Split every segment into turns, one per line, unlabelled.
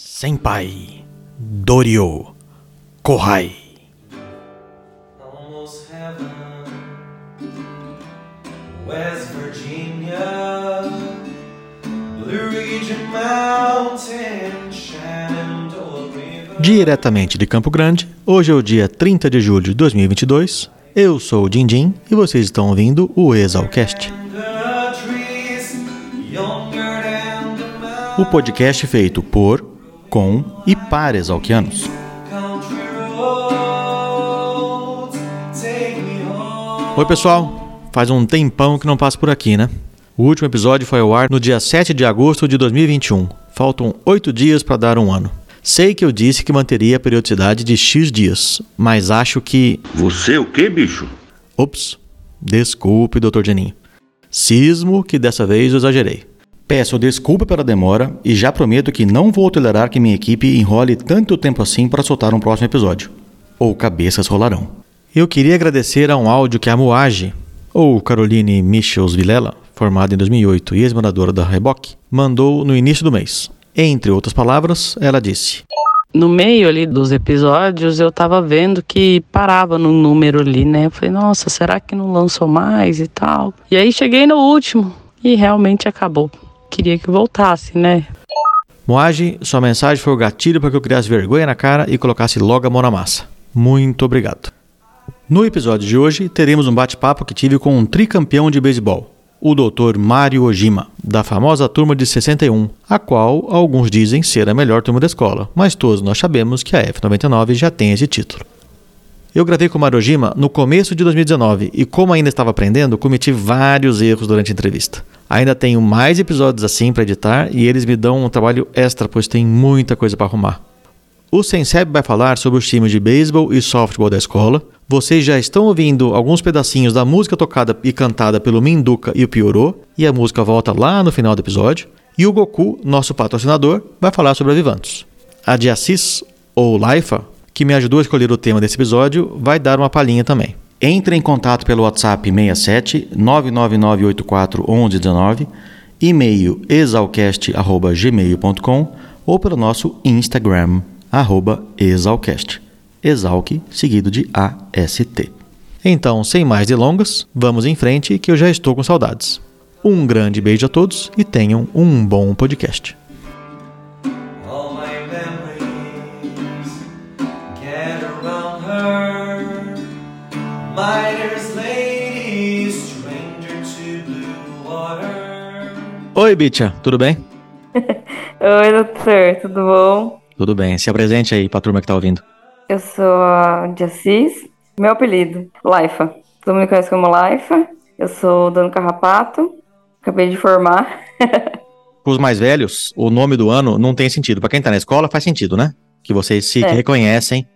Senpai Dorio Kohai.
Almost heaven, West Virginia, Blue Ridge Mountain, Shenandoah River.
Diretamente de Campo Grande, hoje é o dia 30 de julho de 2022. Eu sou o Dindim e vocês estão ouvindo o Exalcast, o podcast feito por, com e para exalquianos. Oi, pessoal. Faz um tempão que não passo por aqui, né? O último episódio foi ao ar no dia 7 de agosto de 2021. Faltam oito dias para dar um ano. Sei que eu disse que manteria a periodicidade de X dias, mas acho que.
Você o que, bicho?
Ops, desculpe, Dr. Janinho. Cismo que dessa vez eu exagerei. Peço desculpa pela demora e já prometo que não vou tolerar que minha equipe enrole tanto tempo assim para soltar um próximo episódio. Ou cabeças rolarão. Eu queria agradecer a um áudio que a Moage, ou Caroline Michels Vilela, formada em 2008 e ex-moradora da Reboc, mandou no início do mês. Entre outras palavras, ela disse:
no meio ali dos episódios, eu tava vendo que parava no número ali, né? Eu falei, nossa, será que não lançou mais e tal? E aí cheguei no último e realmente acabou. Queria que voltasse, né?
Moage, sua mensagem foi o gatilho para que eu criasse vergonha na cara e colocasse logo a mão na massa. Muito obrigado. No episódio de hoje, teremos um bate-papo que tive com um tricampeão de beisebol, o Dr. Mario Ojima, da famosa turma de 61, a qual alguns dizem ser a melhor turma da escola, mas todos nós sabemos que a F99 já tem esse título. Eu gravei com o Mario Ojima no começo de 2019 e, como ainda estava aprendendo, cometi vários erros durante a entrevista. Ainda tenho mais episódios assim para editar e eles me dão um trabalho extra, pois tem muita coisa para arrumar. O Senseb vai falar sobre os times de beisebol e softball da escola. Vocês já estão ouvindo alguns pedacinhos da música tocada e cantada pelo Minduca e o Piorô, e a música volta lá no final do episódio. E o Goku, nosso patrocinador, vai falar sobre a Vivantos. A de Assis, ou Laifa, que me ajudou a escolher o tema desse episódio, vai dar uma palhinha também. Entre em contato pelo WhatsApp 67 99984 1119, e-mail exalcast.gmail.com ou pelo nosso Instagram, arroba exalcast. Exalc seguido de AST. Então, sem mais delongas, vamos em frente que eu já estou com saudades. Um grande beijo a todos e tenham um bom podcast. Oi, Bicha, tudo bem?
Oi, doutor, tudo bom?
Tudo bem. Se apresente aí pra turma que tá ouvindo.
Eu sou a de Assis. Meu apelido, Laifa. Todo mundo me conhece como Laifa. Eu sou Dano Carrapato. Acabei de formar.
Para os mais velhos, o nome do ano não tem sentido. Para quem tá na escola, faz sentido, né? Que vocês se
É.
reconhecem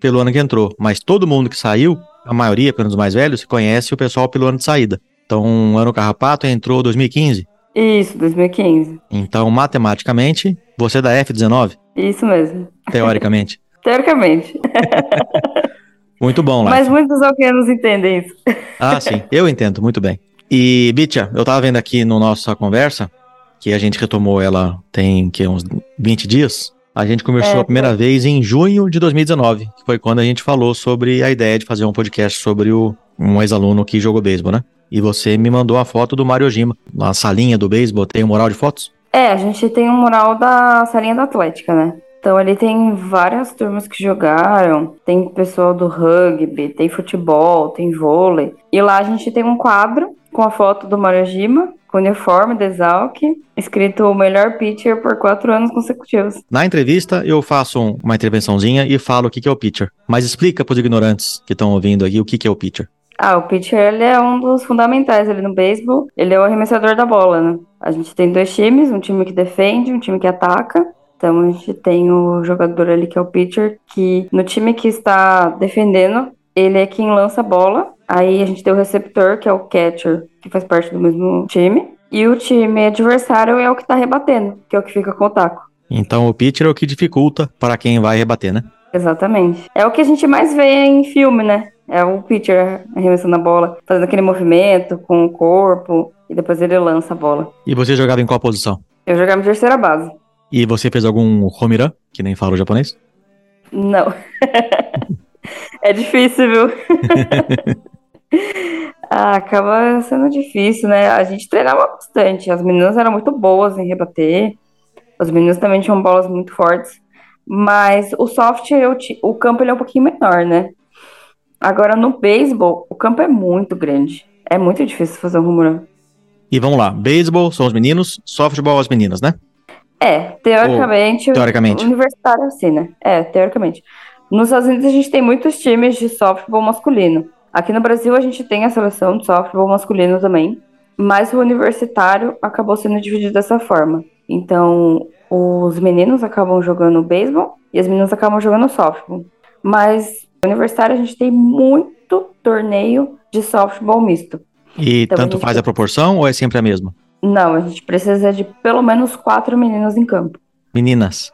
pelo ano que entrou. Mas todo mundo que saiu, a maioria, pelo menos os mais velhos, conhece o pessoal pelo ano de saída. Então, o ano carrapato entrou 2015.
Isso, 2015.
Então, matematicamente, você é da F19,
Isso mesmo.
teoricamente.
Teoricamente.
Muito bom, lá.
Mas muitos alquenos entendem isso.
Ah, sim, eu entendo, muito bem. E, Bitia, eu tava vendo aqui no nossa conversa, que a gente retomou ela tem que, uns 20 dias. A gente conversou
É,
a primeira vez em junho de 2019, que foi quando a gente falou sobre a ideia de fazer um podcast sobre o, um ex-aluno que jogou beisebol, né? E você me mandou a foto do Mario Ojima. Na salinha do beisebol tem um mural de fotos?
É, a gente tem um mural da salinha da Atlética, né? Então ali tem várias turmas que jogaram, tem pessoal do rugby, tem futebol, tem vôlei. E lá a gente tem um quadro com a foto do Mario Jima, com o uniforme da Exalc, escrito o melhor pitcher por quatro anos consecutivos.
Na entrevista, eu faço um- uma intervençãozinha e falo o que que é o pitcher. Mas explica para os ignorantes que estão ouvindo aqui o que que é o pitcher.
Ah, o pitcher ele é um dos fundamentais ali no beisebol. Ele é o arremessador da bola, né? A gente tem dois times, um time que defende, um time que ataca. Então a gente tem o jogador ali que é o pitcher, que no time que está defendendo, ele é quem lança a bola. Aí a gente tem o receptor, que é o catcher, que faz parte do mesmo time. E o time adversário é o que tá rebatendo, que é o que fica com o taco.
Então o pitcher é o que dificulta para quem vai rebater, né?
Exatamente. É o que a gente mais vê em filme, né? É o pitcher arremessando a bola, fazendo aquele movimento com o corpo, e depois ele lança a bola.
E você jogava em qual posição?
Eu jogava em terceira base.
E você fez algum homerun, que nem fala o japonês?
Não. é difícil, viu? ah, acaba sendo difícil, né? A gente treinava bastante. As meninas eram muito boas em rebater. Os meninos também tinham bolas muito fortes. Mas o soft, eu o campo ele é um pouquinho menor, né? Agora no beisebol, o campo é muito grande. É muito difícil fazer um home run.
E vamos lá, beisebol são os meninos, softball as meninas, né?
É, teoricamente, o-
teoricamente.
universitário assim, né? É, teoricamente. Nos Estados Unidos a gente tem muitos times de softball masculino. Aqui no Brasil a gente tem a seleção de softball masculino também, mas o universitário acabou sendo dividido dessa forma. Então, os meninos acabam jogando beisebol e as meninas acabam jogando softball. Mas no universitário a gente tem muito torneio de softball misto.
E
Então,
tanto
a
faz a proporção ou é sempre a mesma?
Não, a gente precisa de pelo menos quatro meninos em campo.
Meninas.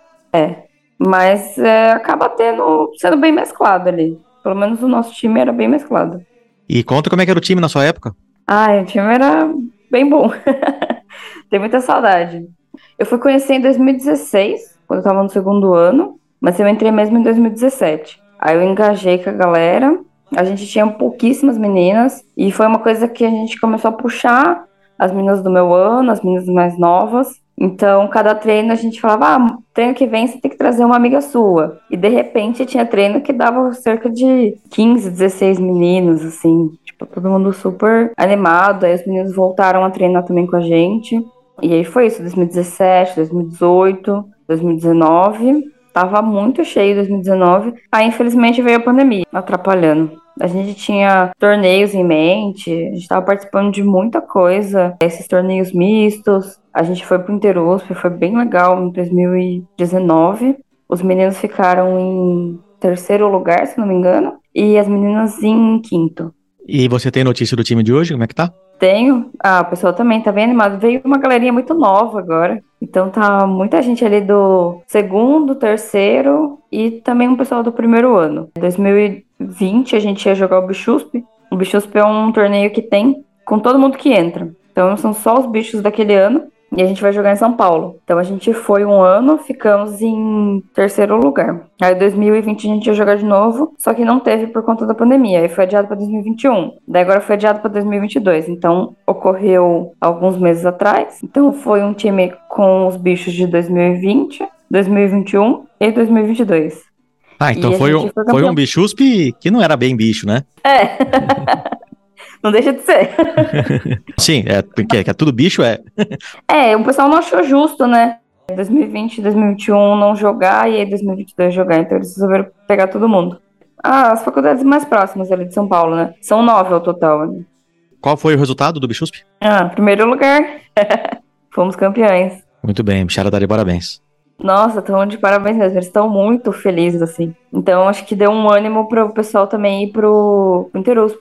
Mas é, acaba tendo, sendo bem mesclado ali. Pelo menos o nosso time era bem mesclado.
E conta como é que era o time na sua época.
Ai, o time era bem bom. Tem muita saudade. Eu fui conhecer em 2016, quando eu tava no segundo ano, mas eu entrei mesmo em 2017. Aí eu engajei com a galera. A gente tinha pouquíssimas meninas e foi uma coisa que a gente começou a puxar as meninas do meu ano, as meninas mais novas. Então, cada treino a gente falava, ah, treino que vem você tem que trazer uma amiga sua. E de repente tinha treino que dava cerca de 15, 16 meninos, assim. Tipo, todo mundo super animado. Aí os meninos voltaram a treinar também com a gente. E aí foi isso, 2017, 2018, 2019. Tava muito cheio 2019. Aí, infelizmente, veio a pandemia, atrapalhando. A gente tinha torneios em mente, a gente tava participando de muita coisa, esses torneios mistos. A gente foi pro Interusp, foi bem legal em 2019. Os meninos ficaram em terceiro lugar, se não me engano, e as meninas em quinto.
E você tem notícia do time de hoje? Como é que tá?
Tenho. Ah, o pessoal também tá bem animado. Veio uma galerinha muito nova agora. Então tá muita gente ali do segundo, terceiro e também um pessoal do primeiro ano. Em 2020 a gente ia jogar o Bichusp. O Bichusp é um torneio que tem com todo mundo que entra. Então são só os bichos daquele ano. E a gente vai jogar em São Paulo. Então a gente foi um ano, ficamos em terceiro lugar. Aí 2020 a gente ia jogar de novo, só que não teve por conta da pandemia. Aí foi adiado para 2021. Daí agora foi adiado para 2022. Então ocorreu alguns meses atrás. Então foi um time com os bichos de 2020, 2021 e 2022.
Ah, então
E
foi, um,
foi
foi um bichusp que não era bem bicho, né?
É. não deixa de ser.
Sim, é, que, é, que é tudo bicho, é.
É, o pessoal não achou justo, né? 2020, 2021 não jogar e aí 2022 jogar. Então eles resolveram pegar todo mundo. Ah, as faculdades mais próximas ali de São Paulo, né? São nove ao total. Né?
Qual foi o resultado do bichusp?
Ah, primeiro lugar. Fomos campeões.
Muito bem, Bichara de parabéns.
Nossa, estão de parabéns mesmo. Eles estão muito felizes, assim. Então, acho que deu um ânimo pro pessoal também ir pro, pro Interusp.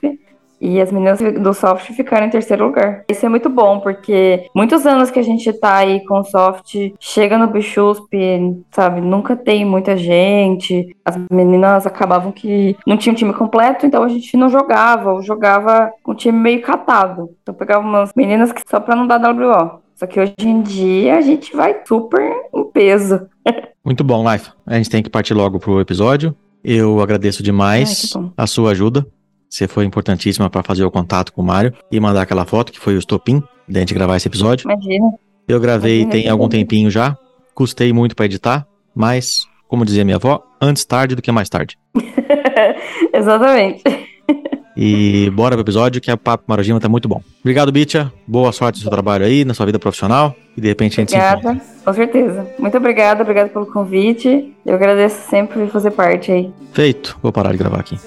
E as meninas do soft ficaram em terceiro lugar. Isso é muito bom, porque muitos anos que a gente tá aí com o soft, chega no Bichusp, sabe? Nunca tem muita gente. As meninas acabavam que não tinham time completo, então a gente não jogava, ou jogava com o time meio catado. Então pegava umas meninas que só pra não dar WO. Só que hoje em dia a gente vai super em peso.
Muito bom, Life. A gente tem que partir logo pro episódio. Eu agradeço demais
Ai,
a sua ajuda. Você foi importantíssima para fazer o contato com o Mário e mandar aquela foto que foi o estopim da gente gravar esse episódio.
Imagina.
Eu gravei
Imagina
tem algum tempinho já. Custei muito para editar, mas, como dizia minha avó, antes tarde do que mais tarde.
Exatamente.
E bora pro episódio que o Papo Marojima tá muito bom. Obrigado, Bitia. Boa sorte no seu trabalho aí, na sua vida profissional. E de repente a gente se encontra.
Obrigada, com certeza. Muito obrigada, obrigada pelo convite. Eu agradeço sempre por fazer parte aí.
Feito. Vou parar de gravar aqui.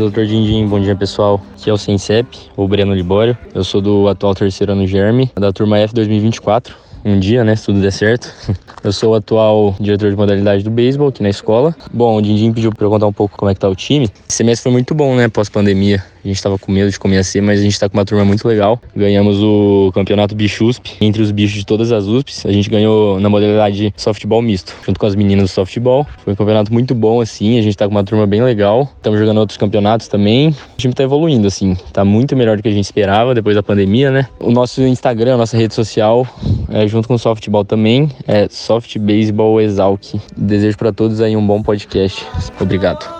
Doutor Dindim. Bom dia, pessoal. Aqui é o Sensep, o Breno Libório. Eu sou do atual terceiro ano Germe, da turma F 2024. um dia, né? Se tudo der certo. Eu sou o atual diretor de modalidade do beisebol aqui na escola. Bom, o Dindim pediu pra eu contar um pouco como é que tá o time. Esse semestre foi muito bom, né? Pós-pandemia. A gente tava com medo de começar, mas a gente tá com uma turma muito legal. Ganhamos o campeonato Bichusp, entre os bichos de todas as USPs. A gente ganhou na modalidade softball misto, junto com as meninas do softball. Foi um campeonato muito bom, assim. A gente tá com uma turma bem legal. Estamos jogando outros campeonatos também. O time tá evoluindo, assim. Tá muito melhor do que a gente esperava depois da pandemia, né? O nosso Instagram, a nossa rede social, é, junto com o softball também, é Soft Baseball Exalc. Desejo para todos aí um bom podcast. Obrigado.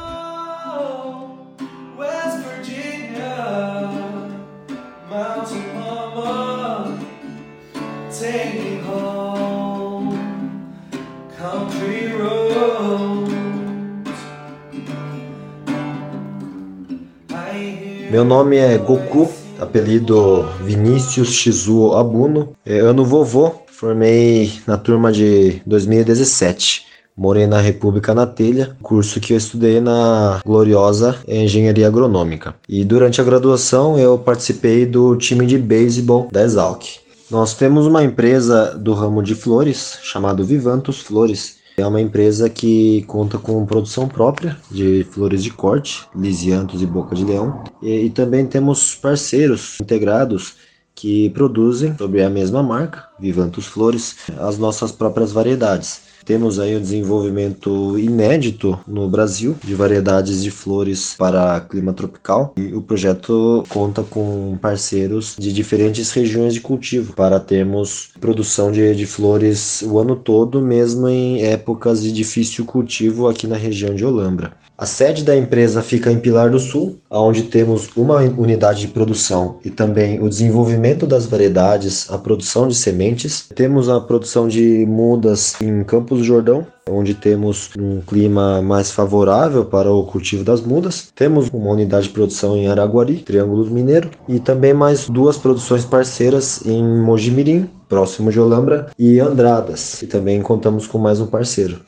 Meu nome é Goku, apelido Vinícius Shizuo Abuno. É, ano vovô, formei na turma de 2017. Morei na República na Telha, curso que eu estudei na gloriosa Engenharia Agronômica. E durante a graduação eu participei do time de beisebol da Exalc. Nós temos uma empresa do ramo de flores chamado Vivantus Flores, é uma empresa que conta com produção própria de flores de corte, lisiantos e boca de leão. E, e também temos parceiros integrados que produzem, sobre a mesma marca, Vivantus Flores, as nossas próprias variedades. Temos aí o desenvolvimento inédito no Brasil de variedades de flores para clima tropical e o projeto conta com parceiros de diferentes regiões de cultivo para termos produção de, de flores o ano todo, mesmo em épocas de difícil cultivo aqui na região de Olambra. A sede da empresa fica em Pilar do Sul, onde temos uma unidade de produção e também o desenvolvimento das variedades, a produção de sementes. Temos a produção de mudas em Campos do Jordão, onde temos um clima mais favorável para o cultivo das mudas. Temos uma unidade de produção em Araguari, Triângulo Mineiro, e também mais duas produções parceiras em Mojimirim, próximo de Olambra, e Andradas, e também contamos com mais um parceiro.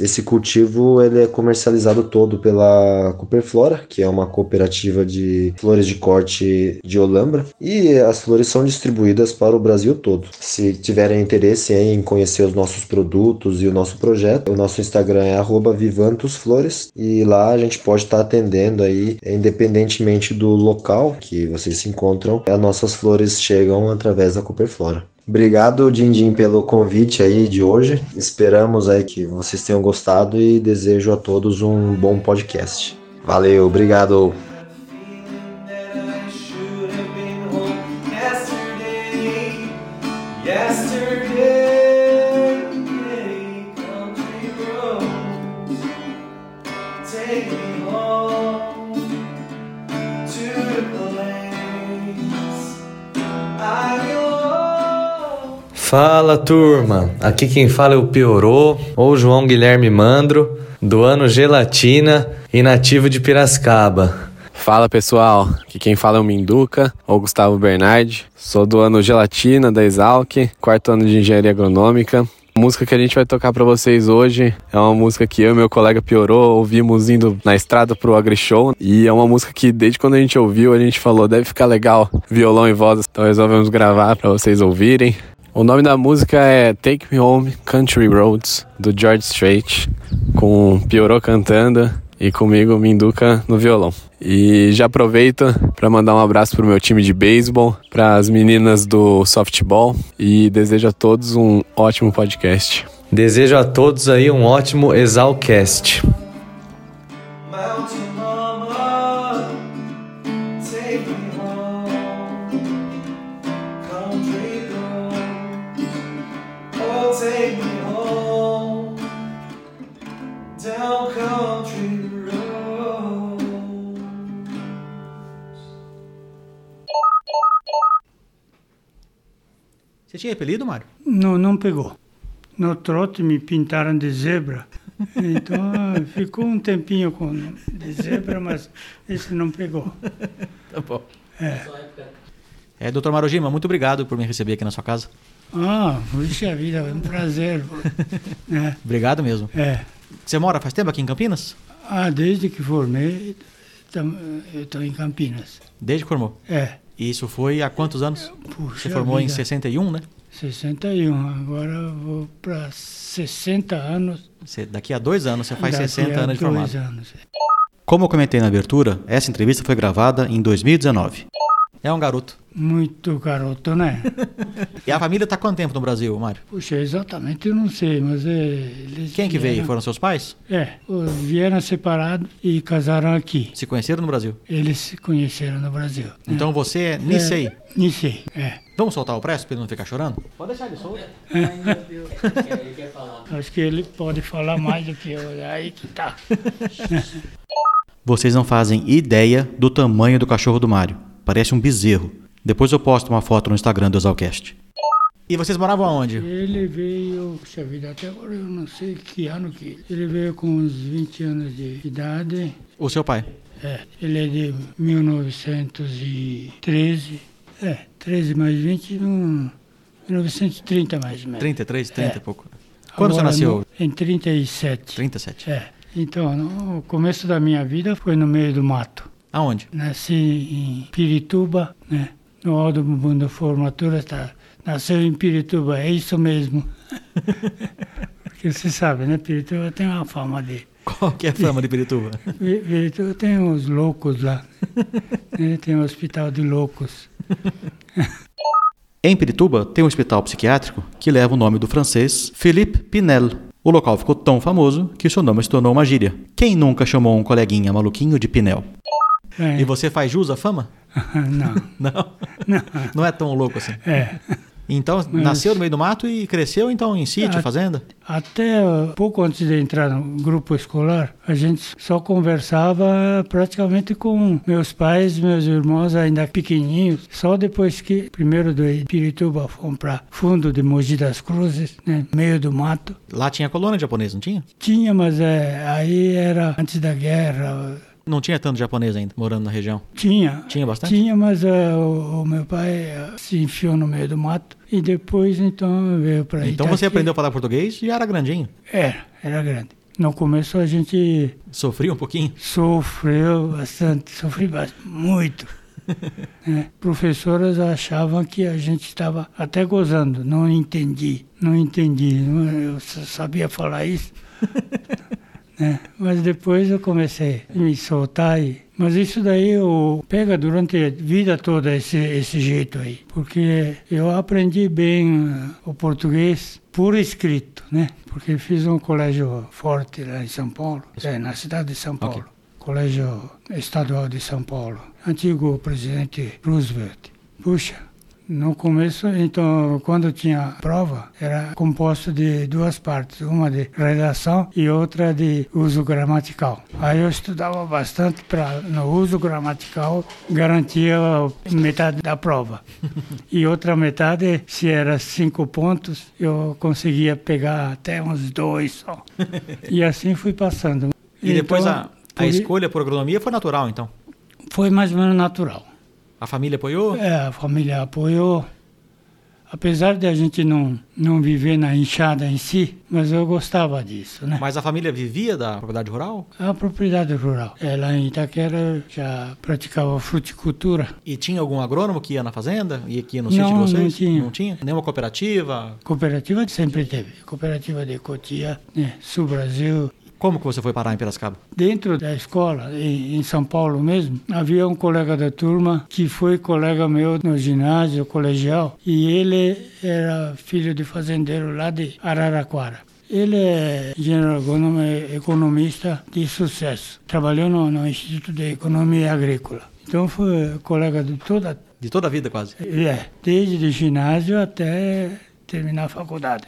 Esse cultivo ele é comercializado todo pela Cooperflora, que é uma cooperativa de flores de corte de Olambra, e as flores são distribuídas para o Brasil todo. Se tiverem interesse em conhecer os nossos produtos e o nosso projeto, o nosso Instagram é @vivantosflores e lá a gente pode estar atendendo aí, independentemente do local que vocês se encontram, as nossas flores chegam através da Cooperflora. Obrigado, Dindim, pelo convite aí de hoje. Esperamos aí que vocês tenham gostado e desejo a todos um bom podcast. Valeu, obrigado.
Fala turma, aqui quem fala é o Piorô, ou João Guilherme Mandro, do ano Gelatina e nativo de Piracicaba.
Fala pessoal, aqui quem fala é o Minduca, ou Gustavo Bernardi. Sou do ano Gelatina da Exalc, quarto ano de Engenharia Agronômica. A música que a gente vai tocar pra vocês hoje é uma música que eu e meu colega Piorô ouvimos indo na estrada pro AgriShow. E é uma música que desde quando a gente ouviu a gente falou deve ficar legal, violão e voz. Então resolvemos gravar pra vocês ouvirem. O nome da música é Take Me Home Country Roads, do George Strait, com Piorô cantando e comigo Minduca no violão. E já aproveito para mandar um abraço pro meu time de beisebol, para as meninas do softball e desejo a todos um ótimo podcast.
Desejo a todos aí um ótimo Exalcast.
Mountain
Você tinha apelido, Mário?
Não, não pegou. No trote me pintaram de zebra. Então ficou um tempinho com de zebra, mas esse não pegou.
Tá bom. É, doutor Marojima, muito obrigado por me receber aqui na sua casa.
Ah, puxa vida, é um prazer. É,
Obrigado mesmo.
é.
Você mora faz tempo aqui em Campinas?
Ah, desde que formei, eu estou em Campinas.
Desde que formou.
É.
E isso foi há quantos anos?
Puxa
Você formou em
vida.
61, né?
61. Agora eu vou para 60 anos.
Você- daqui a dois anos você faz
daqui
60
a
anos de
dois
formado.
anos.
Como eu comentei na abertura, essa entrevista foi gravada em 2019. É um garoto.
Muito garoto, né?
E a família está quanto tempo no Brasil, Mário?
Puxa, exatamente eu não sei, mas é, eles
Quem que veio?
vieram-
Foram seus pais?
É, vieram separados e casaram aqui.
Se conheceram no Brasil?
Eles se conheceram no Brasil. né?
Então você é Nisei.
É, Nisei, é.
Vamos soltar o preço para ele não ficar chorando? Pode deixar ele solto.
Acho que ele pode falar mais do que eu. É Aí que tá.
Vocês não fazem ideia do tamanho do cachorro do Mário. Parece um bezerro. Depois eu posto uma foto no Instagram do Exalcast. E vocês moravam aonde?
Ele veio, puxa vida, até agora eu não sei que ano que. Ele veio com uns 20 anos de idade.
O seu pai?
É, ele é de 1913. É, 13 mais 20, um, 1930 mais ou menos.
33, 30
É.
e pouco. Quando você
Agora,
nasceu?
no- Em 37.
37.
É. Então, no- o começo da minha vida foi no meio do mato.
Aonde?
Nasci em Pirituba, né? No Alto Bumbum da Formatura, tá? Nasceu em Pirituba, é isso mesmo. Porque você sabe, né? Pirituba tem uma fama de...
Qual que é a fama de Pirituba?
Pi- Pirituba tem uns loucos lá. né? Tem um hospital de loucos.
Em Pirituba tem um hospital psiquiátrico que leva o nome do francês Philippe Pinel. O local ficou tão famoso que seu nome se tornou uma gíria. Quem nunca chamou um coleguinha maluquinho de Pinel?
É.
E você faz jus à fama?
Não,
Não.
não.
Não é tão louco assim.
É.
Então, nasceu no meio do mato e cresceu então em sítio,
Ah,
fazenda?
Até uh, pouco antes de entrar no grupo escolar, a gente só conversava praticamente com meus pais, meus irmãos ainda pequenininhos. Só depois que, primeiro do Pirituba, fomos para fundo de Mogi das Cruzes, né, meio do mato.
Lá tinha colônia japonesa, não tinha?
Tinha, mas é, aí era antes da guerra.
Não tinha tanto japonês ainda, morando na região.
Tinha.
Tinha bastante?
Tinha, mas é, o, o meu pai é, se enfiou no meio do mato e depois então veio para
Então você aprendeu a falar português e era grandinho.
Era, era grande. No começo a gente
Sofria um pouquinho?
sofreu bastante, sofri bas- muito. né? Professoras achavam que a gente estava até gozando, não entendi, não entendi, eu sabia falar isso. né? Mas depois eu comecei a me soltar. E... Mas isso daí eu pega durante a vida toda esse, esse jeito aí, porque eu aprendi bem eh, o português por escrito, né? Porque fiz um colégio forte lá em São Paulo, é, na cidade de São Paulo. Colégio Estadual de São Paulo, antigo presidente Roosevelt. Puxa, no começo, então, quando tinha prova, era composto de duas partes, uma de redação e outra de uso gramatical. Aí eu estudava bastante para, no uso gramatical, garantia metade da prova. E outra metade, se era cinco pontos, eu conseguia pegar até uns dois só. E assim fui passando.
E depois
Então,
a, a
por i-
escolha por agronomia foi natural, então?
Foi mais ou menos natural.
A família apoiou?
É, a família apoiou. Apesar de a gente não, não viver na enxada em si, mas eu gostava disso, né?
Mas a família vivia da propriedade rural?
A propriedade rural. Ela em Itaquera já praticava fruticultura.
E tinha algum agrônomo que ia na fazenda? Ia aqui no
Não,
sítio de vocês?
não tinha.
Não tinha? Nenhuma cooperativa?
Cooperativa sempre teve. Cooperativa de Cotia, né? Sul Brasil.
Como que você foi parar em Piracicaba?
Dentro da escola, em, em São Paulo mesmo, havia um colega da turma que foi colega meu no ginásio colegial e ele era filho de fazendeiro lá de Araraquara. Ele é engenheiro agrônomo, é economista de sucesso. Trabalhou no, no Instituto de Economia Agrícola. Então foi colega de toda,
De toda a vida, quase.
é, desde o ginásio até terminar a faculdade.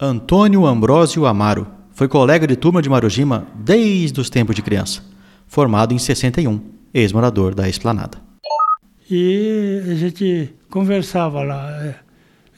Antônio Ambrósio Amaro foi colega de turma de Marujima desde os tempos de criança. Formado em 61, ex-morador da Esplanada.
E a gente conversava lá. é,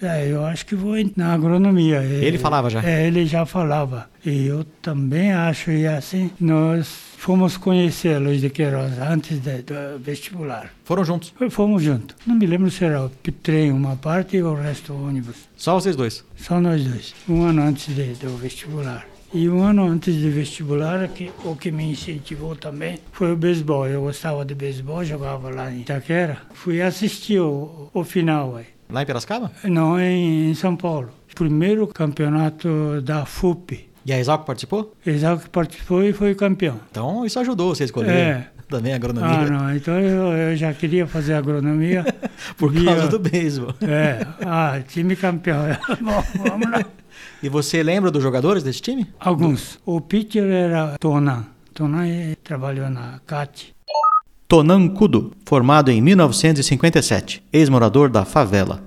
é, eu acho que vou na agronomia.
Ele falava já?
É, ele já falava. E eu também acho, e assim, nós fomos conhecer Luiz de Queiroz antes de- do vestibular.
Foram juntos.
Fomos juntos. Não me lembro se era o trem uma parte e o resto o ônibus.
Só vocês dois.
Só nós dois. Um ano antes de- do vestibular. E um ano antes do vestibular, que, o que me incentivou também foi o beisebol. Eu gostava de beisebol, jogava lá em Itaquera. Fui assistir o, o final aí.
Lá em Piracicaba?
Não, em, em São Paulo. Primeiro campeonato da FUP.
E a Exalco participou?
Exalco participou e foi campeão.
Então isso ajudou você a escolher
É.
também a agronomia.
Ah, não. Então eu, eu já queria fazer agronomia.
Por
Via-
causa do beisebol.
É. Ah, time campeão. Bom, vamos lá.
E você lembra dos jogadores desse time?
Alguns. O pitcher era Tonan. Tonan eh, trabalhou na CAT.
Tonan Kudo, formado em 1957, ex-morador da favela.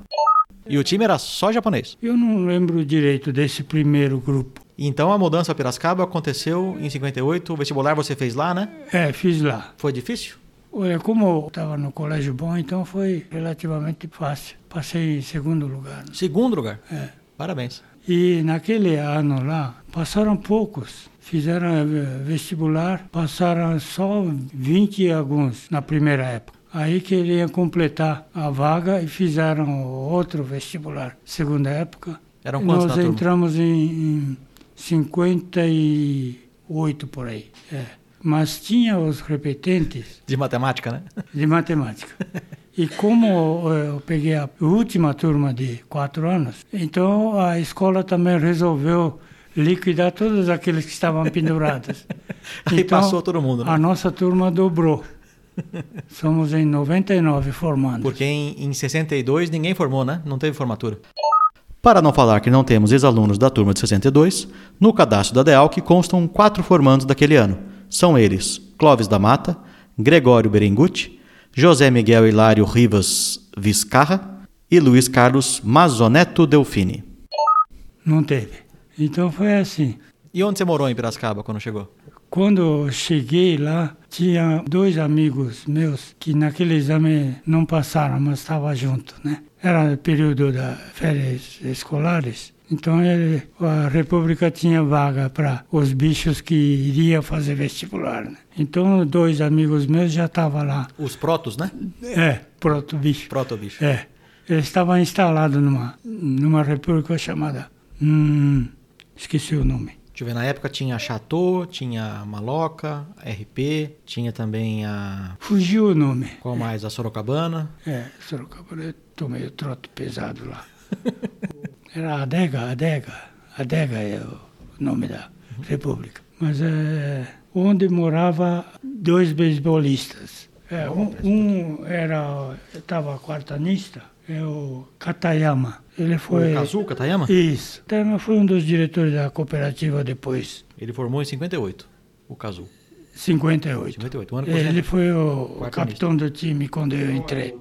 E o time era só japonês.
Eu não lembro direito desse primeiro grupo.
Então a mudança para Piracicaba aconteceu em 58. O vestibular você fez lá, né?
É, fiz lá.
Foi difícil?
Olha, como eu estava no colégio bom, então foi relativamente fácil. Passei em segundo lugar.
Segundo lugar.
É.
Parabéns.
E naquele ano lá, passaram poucos. Fizeram eh, vestibular, passaram só 20 e alguns na primeira época. Aí queriam completar a vaga e fizeram outro vestibular. Segunda época.
Eram quantos
Nós entramos em, em 58 por aí. É. Mas tinha os repetentes
De matemática, né?
de matemática. E como eh, eu peguei a última turma de quatro anos, então a escola também resolveu liquidar todos aqueles que estavam pendurados.
Aí
Então,
passou todo mundo, né?
A nossa turma dobrou. Somos em 99 formandos.
Porque em, em 62 ninguém formou, né? Não teve formatura. Para não falar que não temos ex-alunos da turma de 62, no cadastro da DEALC constam quatro formandos daquele ano. São eles Clóvis da Mata, Gregório Berengutti, José Miguel Hilário Rivas Vizcarra e Luiz Carlos Mazoneto Delfini.
Não teve. Então foi assim.
E onde você morou em Piracicaba quando chegou?
Quando cheguei lá, tinha dois amigos meus que naquele exame não passaram, mas estavam junto, né? Era período das férias escolares. Então ele, a República tinha vaga para os bichos que iriam fazer vestibular. Né? Então dois amigos meus já estavam lá.
Os protos, né?
É, proto bicho.
Proto-bicho.
É. Eles estavam instalados numa, numa república chamada. Hum, esqueci o nome.
Deixa eu ver, na época tinha Chateau, tinha Maloca, RP, tinha também a...
Fugiu o nome.
Qual mais? A Sorocabana.
É, Sorocaba, eu tomei o trote pesado lá. Era Adega, Adega. Adega é o nome da república. Mas é onde morava dois beisbolistas. É, um, um era, estava quartanista, é o Katayama. Ele foi...
O Kazu Katayama?
Isso. Katayama foi um dos diretores da cooperativa depois,
Ele formou em 58, o Kazu.
58.
58, um ano
Ele
você...
foi o capitão do time quando eu entrei.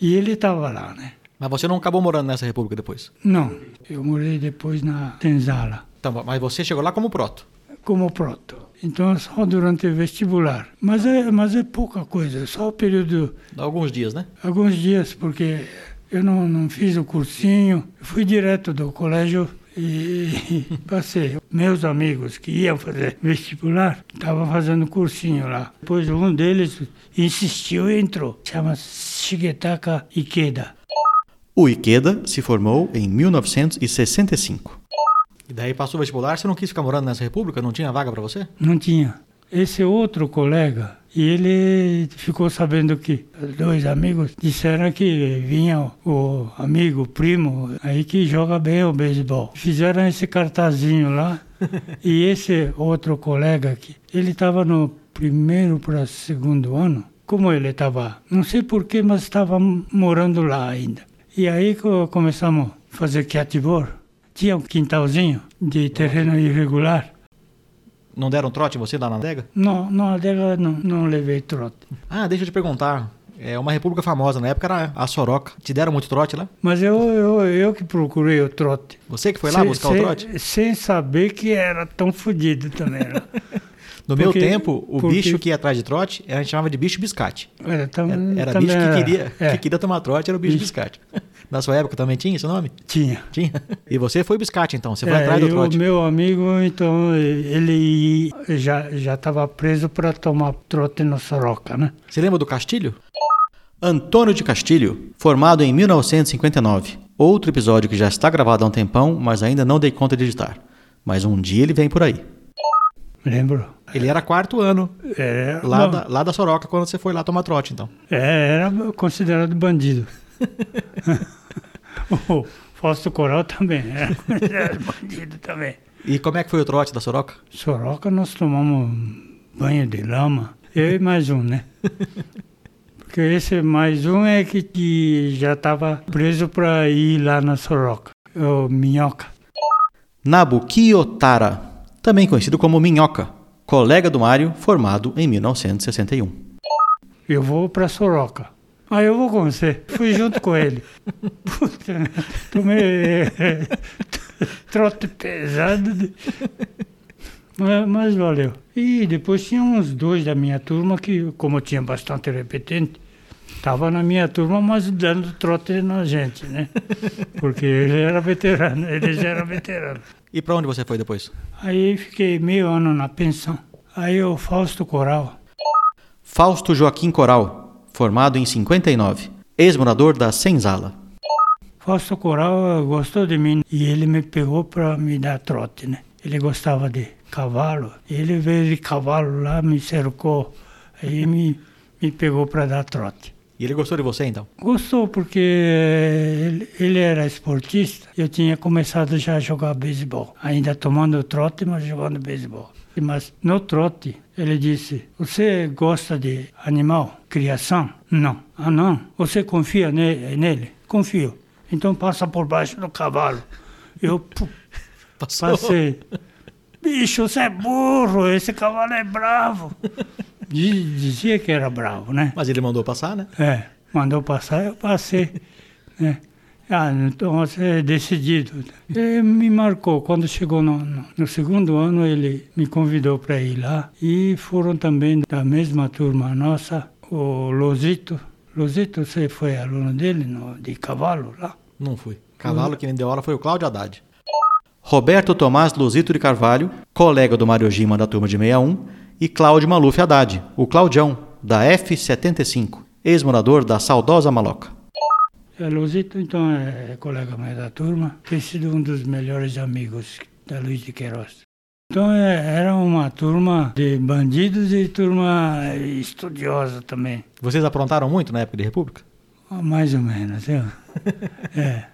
E ele estava lá, né?
Mas você não acabou morando nessa república depois?
Não, eu morei depois na Tenzala,
Então, mas você chegou lá como proto.
como proto. Então, só durante o vestibular. Mas é, mas é pouca coisa, só o período,
Alguns dias, né?
alguns dias, porque eu não, não fiz o cursinho, fui direto do colégio e passei. Meus amigos que iam fazer vestibular estavam fazendo cursinho lá. Depois um deles insistiu e entrou. Chama Shigetaka Ikeda.
O Ikeda se formou em 1965. E daí passou o vestibular, você não quis ficar morando nessa república? Não tinha vaga para você?
Não tinha. Esse outro colega, e ele ficou sabendo que dois amigos disseram que vinha o amigo, o primo, aí que joga bem o beisebol. Fizeram esse cartazinho lá, e esse outro colega aqui, ele estava no primeiro para segundo ano. Como ele estava, não sei porquê, mas estava morando lá ainda. E aí co- começamos a fazer catibor. Tinha um quintalzinho de terreno irregular.
Não deram trote você lá na adega?
Não, na adega não, não levei trote.
Ah, deixa eu te perguntar. É uma república famosa, na época era a Soroca. Te deram muito trote lá?
Mas eu, eu, eu que procurei o trote.
Você que foi lá
Sem-
buscar
sem-
o trote?
Sem saber que era tão fodido também. né?
No meu
Porque-
tempo, o
porque-
bicho que ia atrás de trote, a gente chamava de bicho biscate.
Era, tam-
Era, era bicho que queria,
é,
que queria tomar trote, era o bicho
Bicho.
biscate. Na sua época também tinha esse nome?
Tinha.
Tinha. E você foi biscate então, você foi
É,
atrás do trote.
o meu amigo, então, ele já já estava preso para tomar trote no Soroca, né?
Você lembra do Castilho? Antônio de Castilho, formado em 1959. Outro episódio que já está gravado há um tempão, mas ainda não dei conta de editar. Mas um dia ele vem por aí.
Lembro?
Ele era quarto ano,
É,
lá, da, lá da Soroca, quando você foi lá tomar trote, então.
é, era considerado bandido. O Fausto Coral também, era, era bandido também.
E como é que foi o trote da Soroca?
Soroca nós tomamos banho de lama, eu e mais um, né? Porque esse mais um é que, que já estava preso para ir lá na Soroca, o Minhoca.
Nabuki Otara, também conhecido como Minhoca, colega do Mário, formado em 1961.
Eu vou para Soroca. Ah, eu vou com você. Fui junto com ele. Puta, tomei eh, trote pesado. de- Mas, mas valeu. E depois tinha uns dois da minha turma que, como tinha bastante repetente, estava na minha turma, mas dando trote na gente, né? Porque ele era veterano, ele já era veterano.
E pra onde você foi depois?
Aí fiquei meio ano na pensão. Aí o Fausto Coral,
Fausto Joaquim Coral, formado em 59, ex-morador da Senzala.
Fausto Coral eh, gostou de mim e ele me pegou para me dar trote, né? Ele gostava de cavalo. Ele veio de cavalo lá, me cercou, aí me, me pegou para dar trote.
E ele gostou de você então?
Gostou porque eh, ele, ele era esportista. Eu tinha começado já a jogar beisebol, ainda tomando trote, mas jogando beisebol. Mas no trote, ele disse: Você gosta de animal, criação? Não. Ah, não? Você confia ne- nele? Confio. Então passa por baixo do cavalo. Eu pu, passei. Bicho, você é burro, esse cavalo é bravo. Diz- Dizia que era bravo, né?
Mas ele mandou passar, né?
É, mandou passar, eu passei. né? Ah, então você é decidido. Ele me marcou. Quando chegou no, no- segundo ano, ele me convidou para ir lá. E foram também da mesma turma nossa, o Losito. Losito, você foi aluno dele no, de cavalo lá?
Não fui. Cavalo que me deu aula foi o Cláudio Haddad. Roberto Tomás Luzito de Carvalho, colega do Mário Gima da turma de 61, e Cláudio Maluf Haddad, o Claudião, da F75, ex-morador da saudosa Maloca.
É, Losito, então, é colega meu da turma. Tem sido um dos melhores amigos da Luiz de Queiroz. Então, é, era uma turma de bandidos e turma estudiosa também.
Vocês aprontaram muito na época de República?
Ah, Mais ou menos, viu? é.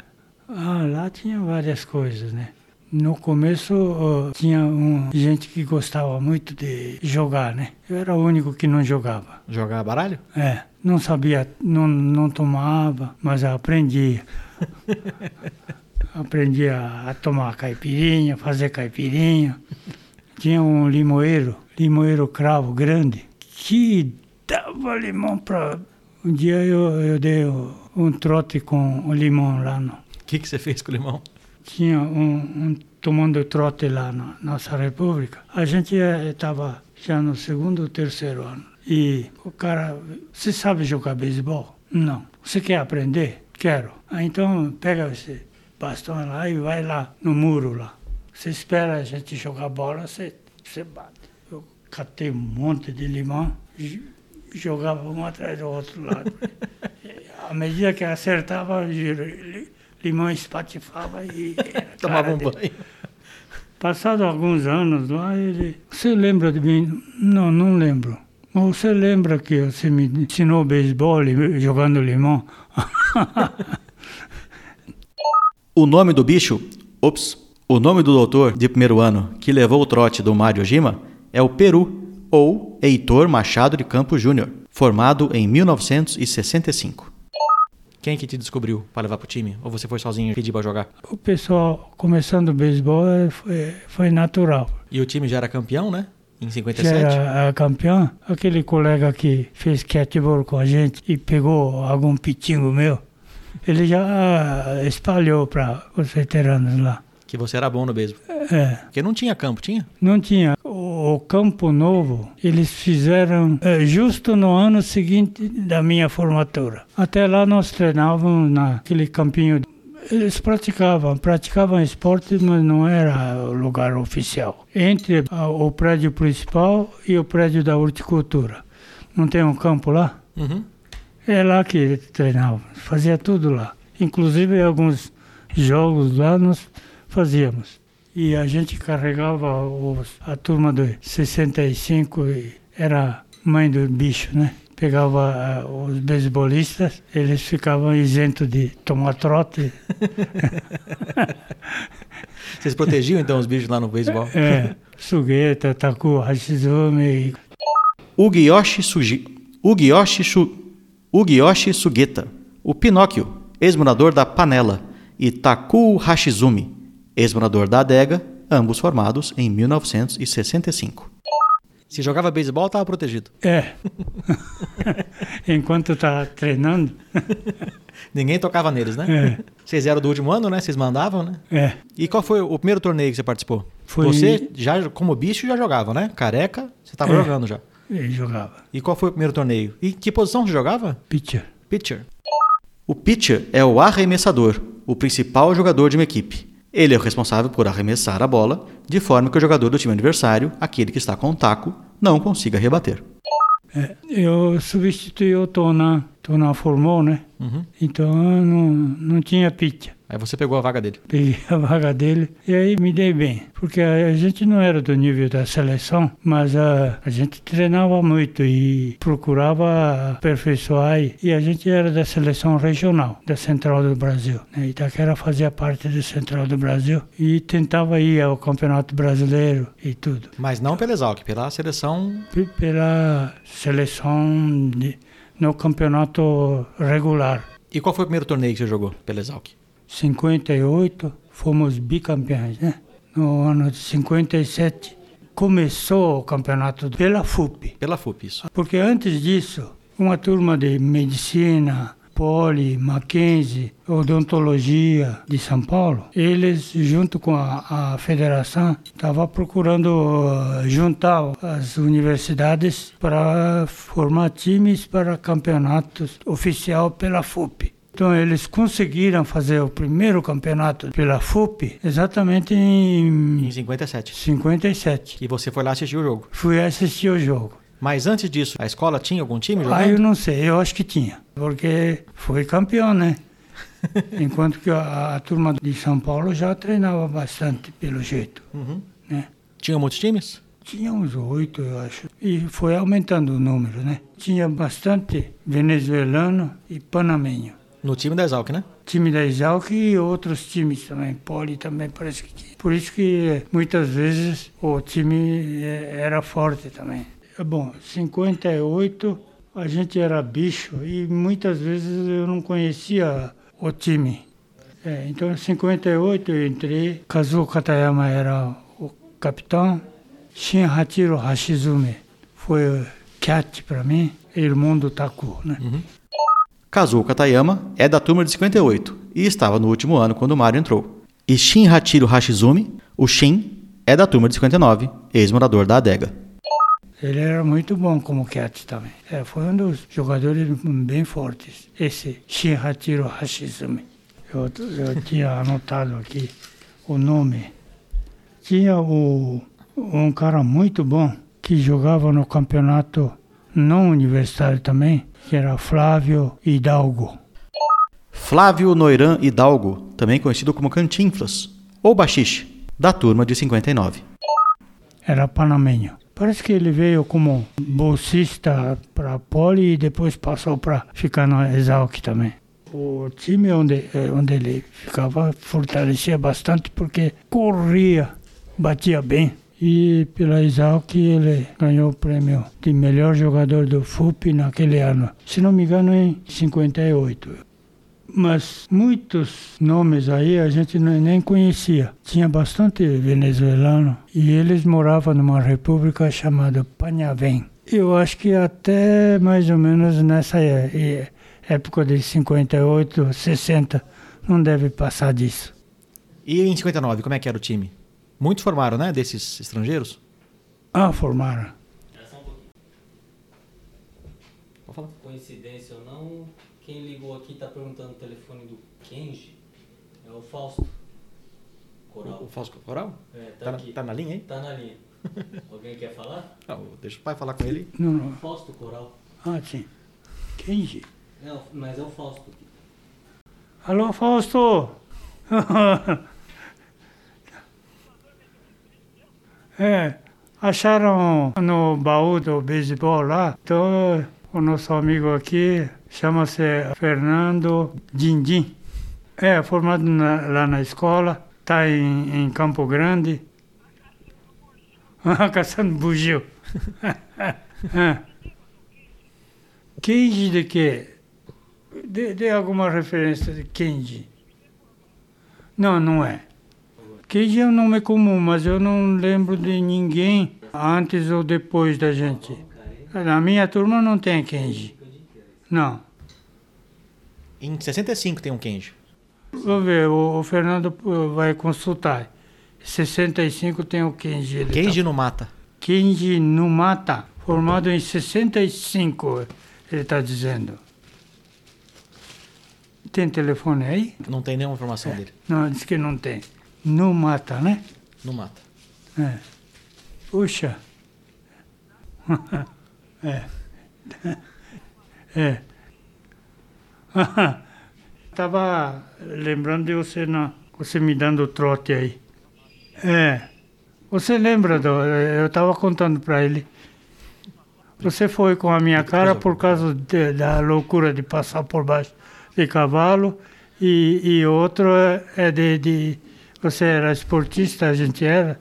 Ah, lá tinha várias coisas, né? No começo tinha um, gente que gostava muito de jogar, né? Eu era o único que não jogava.
Jogar baralho?
É, não sabia, não, não tomava, mas eu aprendia. aprendi a, a tomar caipirinha, fazer caipirinha. Tinha um limoeiro, limoeiro cravo grande, que dava limão para. Um dia eu, eu dei um trote com o limão lá no.
O que, que você fez com o limão?
Tinha um, um tomando trote lá na nossa república. A gente estava já no segundo ou terceiro ano. E o cara, você sabe jogar beisebol? Não. Você quer aprender? Quero. Ah, então pega esse bastão lá e vai lá no muro lá. Você espera a gente jogar bola, você, você bate. Eu catei um monte de limão, jogava um atrás do outro lado. À medida que acertava, limão espatifava e
Tomava um banho.
Passado alguns anos lá, ele. Você lembra de mim? Não, não lembro. Mas você lembra que você me ensinou beisebol jogando limão?
O nome do bicho, ops, o nome do doutor de primeiro ano que levou o trote do Mário Gima é o Peru, ou Heitor Machado de Campos Júnior, formado em 1965. Quem que te descobriu para levar pro time? Ou você foi sozinho pedir para jogar?
O pessoal começando o beisebol é, foi, foi natural.
E o time já era campeão, né? Em
Já
57.
era a campeão, aquele colega que fez catchball com a gente e pegou algum pitingo meu, ele já espalhou para os veteranos lá.
Que você era bom no beisebol.
É.
Porque não tinha campo, tinha?
Não tinha. O, o Campo Novo, eles fizeram eh, justo no ano seguinte da minha formatura. Até lá nós treinávamos naquele campinho. Eles praticavam, praticavam esporte, mas não era o lugar oficial. Entre o prédio principal e o prédio da horticultura. Não tem um campo lá?
Uhum.
É lá que treinávamos, fazia tudo lá. Inclusive alguns jogos lá nós fazíamos. E a gente carregava os, a turma de 65 e era mãe do bicho, né? Pegava ah, os beisebolistas, eles ficavam isentos de tomar trote.
Vocês protegiam então os bichos lá no beisebol?
É, Sugueta, Taku, Hashizumi.
Ugiyoshi Suji... Ugiyoshi, Shu... Ugiyoshi Sugeta, o Pinóquio, ex-morador da Panela, e Taku Hashizumi, ex-morador da Adega, ambos formados em 1965. Se jogava beisebol, estava protegido.
É. Enquanto tá treinando,
Ninguém tocava neles, né?
É.
Vocês eram do último ano, né? Vocês mandavam, né?
é.
E qual foi o primeiro torneio que você participou?
Foi-
Você, já como bicho, já jogava, né? Careca, você estava
É.
jogando já.
Ele jogava.
E qual foi o primeiro torneio? E que posição você jogava?
Pitcher.
Pitcher. O pitcher é o arremessador, o principal jogador de uma equipe. Ele é o responsável por arremessar a bola, de forma que o jogador do time adversário, aquele que está com o taco, não consiga rebater.
É, eu substituí o Tonan. Tonan formou, né?
Uhum.
Então não, não tinha pitcher.
Aí você pegou a vaga dele.
Peguei a vaga dele e aí me dei bem. Porque a, gente não era do nível da seleção, mas a, a gente treinava muito e procurava aperfeiçoar. E, e a gente era da seleção regional, da Central do Brasil. Né? Itaquera fazia parte da Central do Brasil e tentava ir ao Campeonato Brasileiro e tudo.
Mas não pela Exalc, pela seleção.
P- Pela seleção de- no campeonato regular.
E qual foi o primeiro torneio que você jogou pela Exalc?
58 fomos bicampeões, né? No ano de 57 começou o campeonato pela FUP,
Pela FUP, isso.
porque antes disso, uma turma de medicina, Poli, Mackenzie, odontologia de São Paulo, eles junto com a, a federação estavam procurando uh, juntar as universidades para formar times para campeonatos oficial pela FUP. Então eles conseguiram fazer o primeiro campeonato pela FUP exatamente em
Em 57.
57.
E você foi lá assistir o jogo.
Fui assistir o jogo.
Mas antes disso, a escola tinha algum time
Ah, eu
jogando?
não sei, eu acho que tinha, porque foi campeão, né? Enquanto que a, a turma de São Paulo já treinava bastante, pelo jeito,
Uhum.
né?
Tinha muitos times?
Tinha uns oito, eu acho. E foi aumentando o número, né? Tinha bastante venezuelano e panamenho.
No time da Exalc, né?
Time da Exalc e outros times também. Poli também parece que tinha. Por isso que muitas vezes o time eh, era forte também. É Bom, 58 a gente era bicho e muitas vezes eu não conhecia o time. É, então em 58 eu entrei, Kazuo Katayama era o capitão, Shin Hachiro Hashizumi foi o cat para mim, irmão do Taku, né?
Kazuo Katayama é da turma de 58 e estava no último ano quando Mario entrou. E Shin Hachiro Hashizumi, o Shin, é da turma de 59, ex-morador da adega.
Ele era muito bom como cat também. É, foi um dos jogadores bem fortes, esse Shinhachiro Hashizumi. Eu, eu tinha anotado aqui o nome. Tinha o, um cara muito bom que jogava no campeonato não universitário também, que era Flávio Hidalgo.
Flávio Noiran Hidalgo, também conhecido como Cantinflas, ou Baxixe, da turma de 59.
Era panamenho. Parece que ele veio como bolsista para Poli e depois passou para ficar no Exalc também. O time onde, eh, onde ele ficava fortalecia bastante porque corria, batia bem. E pela Exalc ele ganhou o prêmio de melhor jogador do FUP naquele ano. Se não me engano, em 58. Mas muitos nomes aí a gente ne- nem conhecia. Tinha bastante venezuelano e eles moravam numa república chamada Panhavém. Eu acho que até mais ou menos nessa é- é- época de 58, 60, não deve passar disso.
E em 59, como é que era o time? Muitos formaram, né, desses estrangeiros?
Ah, formaram.
Pode falar.
Coincidência ou não, quem ligou aqui tá perguntando o telefone do Kenji. É o Fausto. Coral.
O Fausto Coral?
É,
Tá,
tá
na-
aqui.
tá na linha aí?
Tá na linha. Alguém quer falar?
Ah, deixa o pai falar com ele.
Não, não.
Fausto Coral.
Ah, sim. Kenji.
Não, mas é o Fausto.
Alô, Fausto! é, acharam no baú do beisebol lá, então O nosso amigo aqui chama-se Fernando Dindim. É formado na- lá na escola, está em, em Campo Grande. Caçando bugio. Kenji de quê? Dê, dê alguma referência de Kenji. Não, não é. Kenji é um nome comum, mas eu não lembro de ninguém antes ou depois da gente. Na minha turma não tem Kenji. Não.
Em 65 tem um Kenji.
Vou ver, o, o Fernando vai consultar. 65 tem o Kenji.
Kenji
tá-
no mata.
Kenji Numata, formado em 65, ele está dizendo. Tem telefone aí?
Não tem nenhuma informação dele.
Não, diz que não tem. Numata, né?
No mata.
É. Puxa. é. É. Tava lembrando de você, na, você me dando trote aí. É. Você lembra do. Eu tava contando para ele. Você foi com a minha cara por causa de- da loucura de passar por baixo de cavalo e, e outro é- é de, de. Você era esportista, a gente era.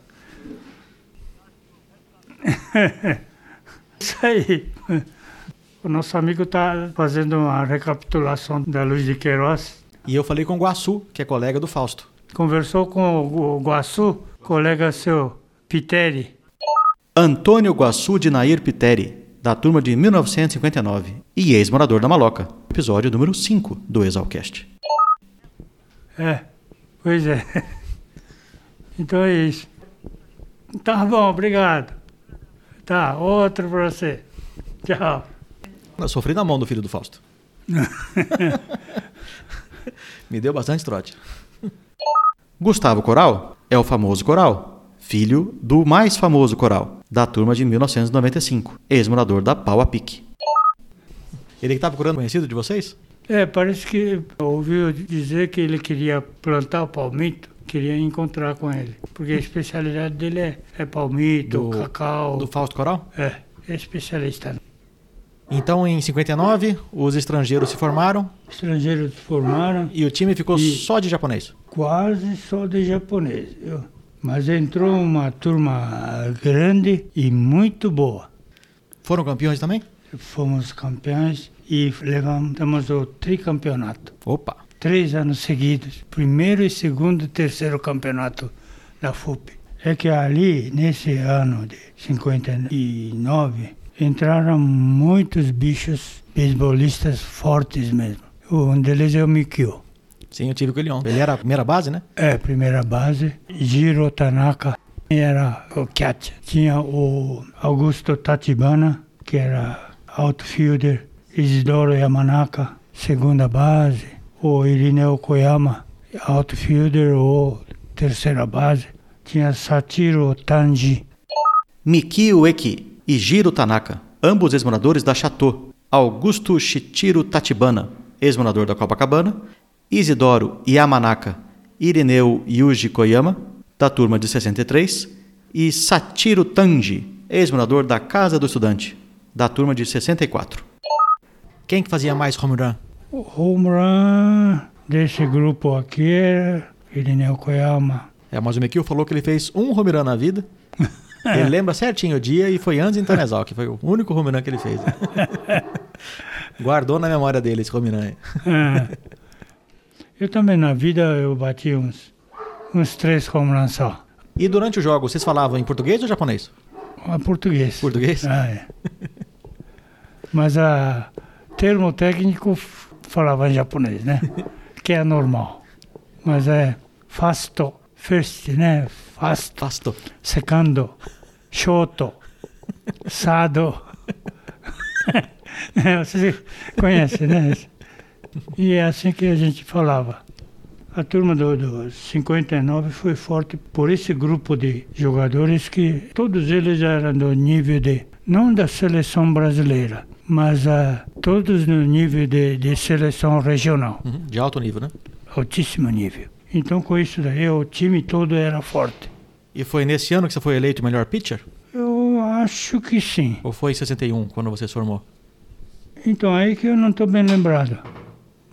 Isso aí. O nosso amigo está fazendo uma recapitulação da Luiz de Queiroz.
E eu falei com o Guaçu, que é colega do Fausto.
Conversou com o Gu- Guaçu, colega seu, Piteri.
Antônio Guaçu de Nair Piteri, da turma de 1959 e ex-morador da Maloca. Episódio número 5 do Exalcast.
É, pois é. Então é isso. Tá bom, obrigado. Tá, outro pra você. Tchau.
Eu sofri na mão do filho do Fausto. Me deu bastante trote. Gustavo Coral é o famoso Coral, filho do mais famoso Coral, da turma de 1995, ex-morador da Pau a Pique. Ele que tá procurando conhecido de vocês?
É, parece que ouviu dizer que ele queria plantar o palmito, queria encontrar com ele. Porque a especialidade dele é, é palmito,
Do-
cacau.
Do Fausto Coral?
É, é especialista.
Então, em 59, os estrangeiros se formaram
Estrangeiros formaram
e o time ficou só de japonês.
quase só de japonês. viu? Mas entrou uma turma grande e muito boa.
Foram campeões também?
Fomos campeões e levantamos o tricampeonato.
Opa!
Três anos seguidos. Primeiro e segundo e terceiro campeonato da FUP. É que ali, nesse ano de 59, entraram muitos bichos beisbolistas fortes mesmo. Um deles é o Mikio.
Sim, eu tive com ele ontem. Ele era a primeira base, né?
É, primeira base. Jiro Tanaka era o catcher. Tinha o Augusto Tachibana, que era outfielder. Isidoro Yamanaka, segunda base. O Irineu Koyama, outfielder ou terceira base. Tinha Sachiro Tanji.
Mikio Eki e Jiro Tanaka, ambos ex-moradores da Chateau. Augusto Shichiro Tachibana, ex-morador da Copacabana. Isidoro Yamanaka, Irineu Yuji Koyama, da turma de 63. E Sachiro Tanji, ex-morador da Casa do Estudante, da turma de 64. Quem que fazia mais home run?
O home run desse grupo aqui era Irineu Koyama.
É, mas o Mikio falou que ele fez um home run na vida. Ele lembra certinho o dia e foi antes em que foi o único home run que ele fez. Guardou na memória dele esse home run aí.
É. Eu também na vida eu bati uns, uns três home runs só.
E durante o jogo, vocês falavam em português ou japonês?
Ah, português.
Português?
Ah, é. Mas a termo técnico falava em japonês, né? Que é normal. Mas é fasto, first, né? Fast,
Fasto.
secando, shoto, sado. É, Você conhece, né? E é assim que a gente falava. A turma do, do 59 foi forte por esse grupo de jogadores que todos eles eram do nível de, não da seleção brasileira, mas ah, todos no nível de, de seleção regional,
Uhum, De alto nível, né?
altíssimo nível. Então com isso daí o time todo era forte.
E foi nesse ano que você foi eleito melhor pitcher?
Eu acho que sim.
Ou foi em 61, quando você se formou?
Então, aí que eu não estou bem lembrado.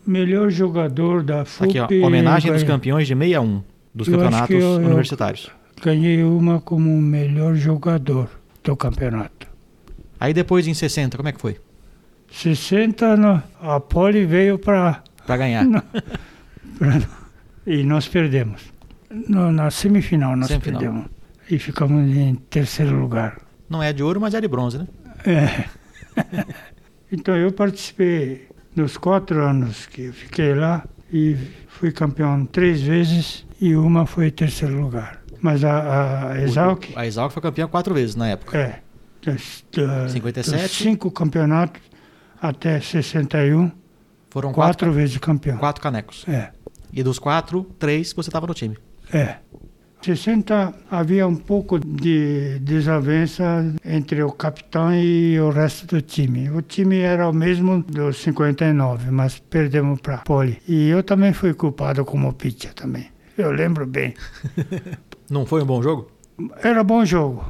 Melhor jogador da
Tá
FUP.
Aqui, ó. Homenagem dos campeões de 61 dos
Eu
campeonatos
eu- eu-
universitários.
Ganhei uma como melhor jogador do campeonato.
Aí depois em 60, como é que foi?
60, no- a Poli veio para.
Pra ganhar.
E nós perdemos. No- na semifinal nós
Semifinal.
perdemos. E ficamos em terceiro lugar.
Não é de ouro, mas é de bronze, né?
É. então eu participei dos quatro anos que eu fiquei lá e fui campeão três vezes e uma foi terceiro lugar. Mas a, a Exalc,
A Exalc foi campeã quatro vezes na época.
é, das, da,
57.
dos cinco campeonatos até 61,
Foram
quatro
quatro,
vezes campeão.
quatro canecos.
É,
E dos quatro, três você estava no time.
é. 60 havia um pouco de desavença entre o capitão e o resto do time. O time era o mesmo dos 59, mas perdemos para Poli. E eu também fui culpado como pitcher também. Eu lembro bem.
Não foi um bom jogo?
Era bom jogo,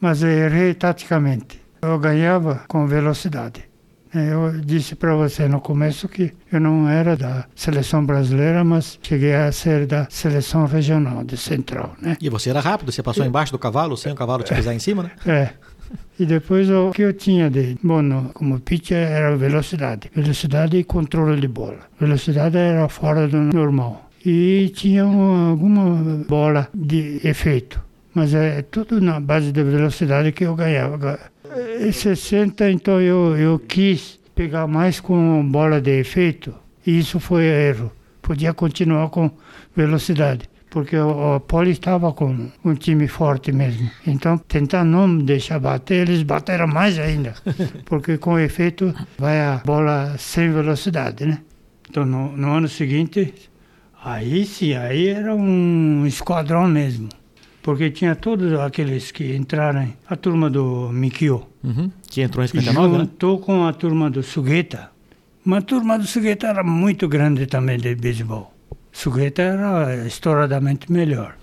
mas errei taticamente. Eu ganhava com velocidade. Eu disse para você no começo que eu não era da seleção brasileira, mas cheguei a ser da seleção regional, de Central, né?
E você era rápido, você passou embaixo do cavalo sem o cavalo te pisar em cima, né?
É. E depois o que eu tinha de bom como pitcher era velocidade. Velocidade e controle de bola. Velocidade era fora do normal. E tinha uma- alguma bola de efeito. Mas é tudo na base da velocidade que eu ganhava. Em 60, então eu, eu quis pegar mais com bola de efeito. E isso foi erro. Podia continuar com velocidade porque o, o Poli estava com um time forte mesmo. Então, tentar não deixar bater, eles bateram mais ainda, porque com efeito vai a bola sem velocidade, né? Então, no, no ano seguinte, aí sim, aí era um esquadrão mesmo, porque tinha todos aqueles que entraram, a turma do Mikio,
Uhum. Que entrou em 59, né?
juntou com a turma do Sugueta. Uma turma do Sugueta era muito grande também de beisebol. Sugueta era estouradamente melhor.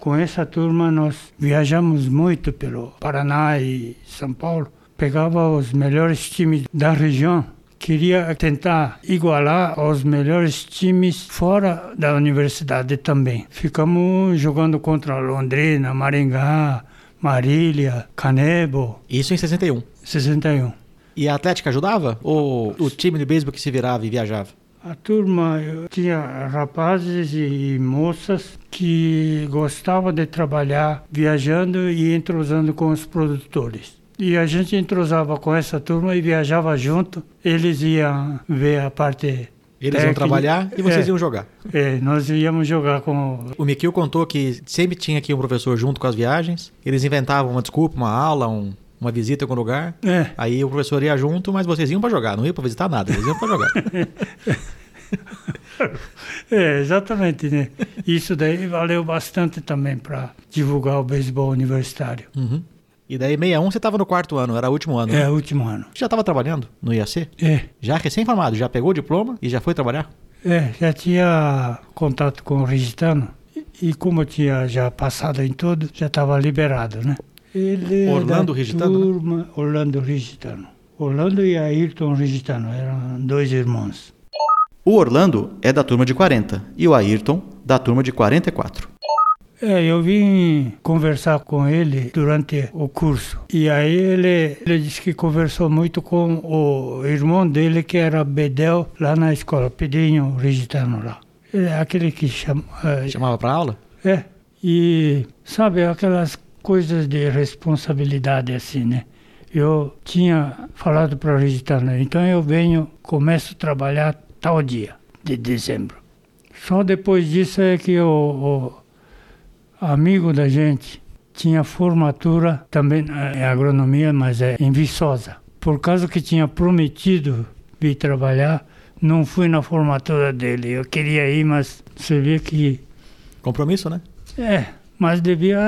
Com essa turma nós viajamos muito pelo Paraná e São Paulo. Pegava os melhores times da região. Queria tentar igualar aos melhores times fora da universidade também. Ficamos jogando contra Londrina, Maringá, Marília, Canebo,
Isso em 61.
61.
E a Atlética ajudava? Ou o time de beisebol que se virava e viajava?
A turma tinha rapazes e moças que gostavam de trabalhar viajando e entrosando com os produtores. E a gente entrosava com essa turma e viajava junto. Eles iam ver a parte.
Eles iam trabalhar e vocês
É,
iam jogar.
É, nós íamos jogar com.
O Mikio contou que sempre tinha aqui um professor junto com as viagens. Eles inventavam uma desculpa, uma aula, um- uma visita em algum lugar.
É,
Aí o professor ia junto, mas vocês iam pra jogar, não iam pra visitar nada, eles iam pra jogar.
é, exatamente, né? Isso daí valeu bastante também para divulgar o beisebol universitário.
Uhum. E daí, 61, você tava no quarto ano, era o último ano.
É,
né?
o último ano.
Já tava trabalhando no IAC?
É.
Já recém-formado, já pegou o diploma e já foi trabalhar?
É, já tinha contato com o Rigitano e, e como eu tinha já passado em tudo, já estava liberado, né? Ele
Orlando Rigitano, né?
Turma, Orlando Rigitano. Orlando e Ayrton Rigitano eram dois irmãos.
O Orlando é da turma de 40 e o Ayrton da turma de 44.
É, eu vim conversar com ele durante o curso. E aí ele, ele disse que conversou muito com o irmão dele, que era Bedel, lá na escola, Pedrinho Rigitano lá. Ele é aquele que chama, eh,
Chamava pra aula?
É, e sabe aquelas coisas de responsabilidade assim, né? Eu tinha falado para o Regitano, então eu venho, começo a trabalhar tal dia de dezembro. Só depois disso é que o, o amigo da gente tinha formatura também em agronomia, mas é em Viçosa. Por causa que tinha prometido vir trabalhar, não fui na formatura dele. Eu queria ir, mas você vê que
Compromisso, né?
é, mas devia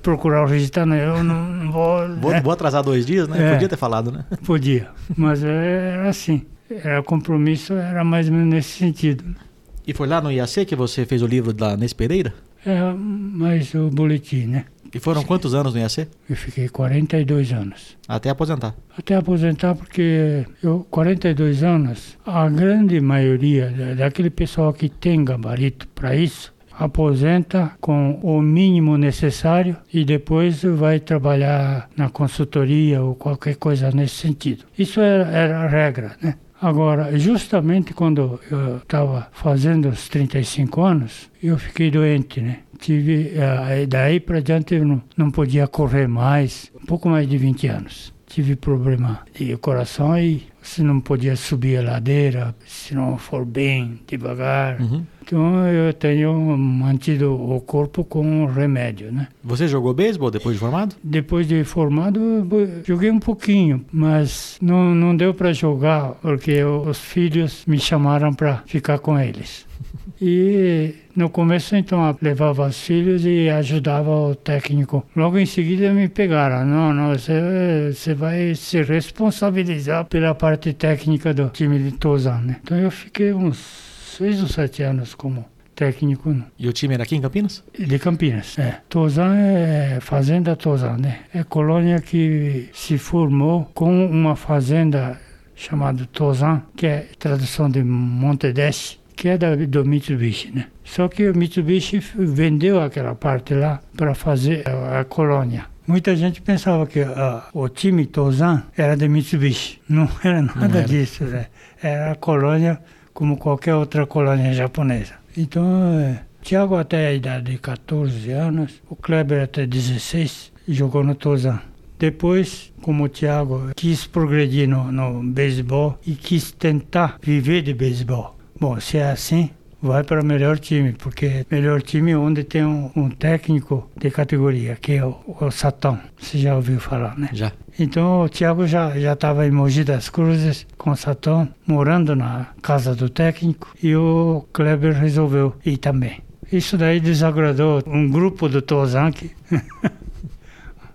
procurar o Registano. Eu não, não vou.
Vou,
né?
vou atrasar dois dias, né?
É.
Podia ter falado, né?
Podia, mas era assim. Era compromisso, era mais ou menos nesse sentido.
E foi lá no IAC que você fez o livro da Nes Pereira?
É, mas o boletim, né?
E foram quantos anos no IAC?
Eu fiquei 42 anos.
Até aposentar.
Até aposentar, porque eu, 42 anos, a grande maioria da- daquele pessoal que tem gabarito para isso, aposenta com o mínimo necessário e depois vai trabalhar na consultoria ou qualquer coisa nesse sentido. Isso era, era a regra, né? Agora, justamente quando eu estava fazendo os 35 anos, eu fiquei doente, né? Tive, eh, daí para diante eu não, não podia correr mais, um pouco mais de 20 anos. Tive problema de coração e se não podia subir a ladeira, se não for bem devagar.
Uhum.
Então eu tenho mantido o corpo com remédio, né?
Você jogou beisebol depois de formado?
Depois de formado, joguei um pouquinho, mas não, não deu para jogar porque os filhos me chamaram para ficar com eles. E no começo, então, levava os filhos e ajudava o técnico. Logo em seguida me pegaram. Não, não, você, vai se responsabilizar pela parte técnica do time de Tozan, né? Então eu fiquei uns seis ou sete anos como técnico né?
E o time era aqui em Campinas?
de Campinas. É. Tozan é fazenda Tozan, né? É colônia que se formou com uma fazenda chamada Tozan, que é tradução de Montedeste, que é da, do Mitsubishi, né? Só que o Mitsubishi vendeu aquela parte lá para fazer a, a colônia. Muita gente pensava que ah, o time Tozan era de Mitsubishi. Não era nada
era.
disso, né? Era a colônia como qualquer outra colônia japonesa. Então, é, Tiago até a idade de 14 anos, o Kleber até 16, jogou no Tozan. Depois, como o Thiago quis progredir no, no beisebol e quis tentar viver de beisebol. Bom, se é assim, vai para o melhor time, porque melhor time é onde tem um, um técnico de categoria, que é o, o Satão. Você já ouviu falar, né?
Já.
Então o Thiago já já estava em Mogi das Cruzes com o Satão, morando na casa do técnico, e o Kleber resolveu ir também. Isso daí desagradou um grupo do Tozan que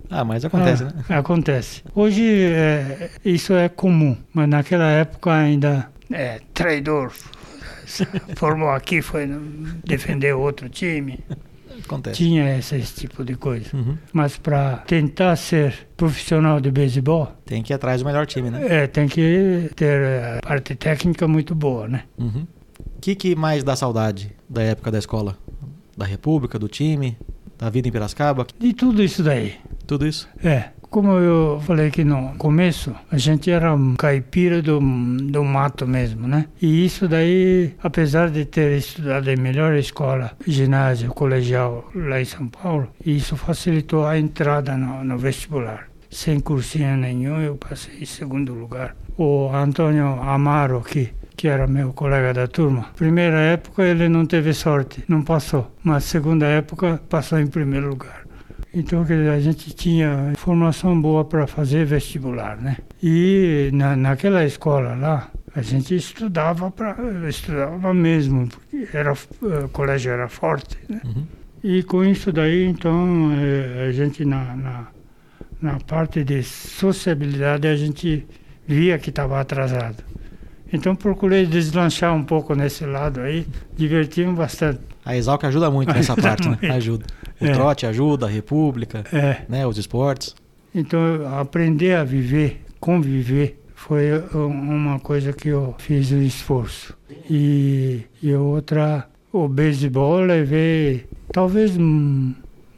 Ah, mas acontece,
ah,
né?
Acontece. Hoje é, isso é comum, mas naquela época ainda é traidor. Formou aqui, foi defender outro time.
Acontece.
Tinha esse, esse tipo de coisa.
Uhum.
Mas para tentar ser profissional de beisebol,
Tem que ir atrás do melhor time, né?
é, tem que ter a parte técnica muito boa, né?
Uhum. O que, que mais dá saudade da época da escola? Da República, do time, da vida em Piracicaba?
De tudo isso daí.
Tudo isso?
É, como eu falei que no começo, a gente era um caipira do, do mato mesmo, né? E isso daí, apesar de ter estudado em melhor escola, ginásio, colegial lá em São Paulo, isso facilitou a entrada no, no vestibular. Sem cursinho nenhum, eu passei em segundo lugar. O Antônio Amaro, que, que era meu colega da turma, primeira época ele não teve sorte, não passou. Mas segunda época, passou em primeiro lugar. Então, quer dizer, a gente tinha formação boa para fazer vestibular, né? E na, naquela escola lá, a gente estudava para estudava mesmo, porque era eh, o colégio era forte, né?
Uhum.
E com isso daí, então, eh, a gente na, na, na parte de sociabilidade, a gente via que estava atrasado. Então procurei deslanchar um pouco nesse lado aí, divertimos bastante.
A Exalc ajuda muito nessa parte, né? Ajuda. O
É.
trote ajuda, a República,
É.
né? Os esportes.
Então, aprender a viver, conviver, foi um- uma coisa que eu fiz um esforço. E, e outra, o beisebol eu levei talvez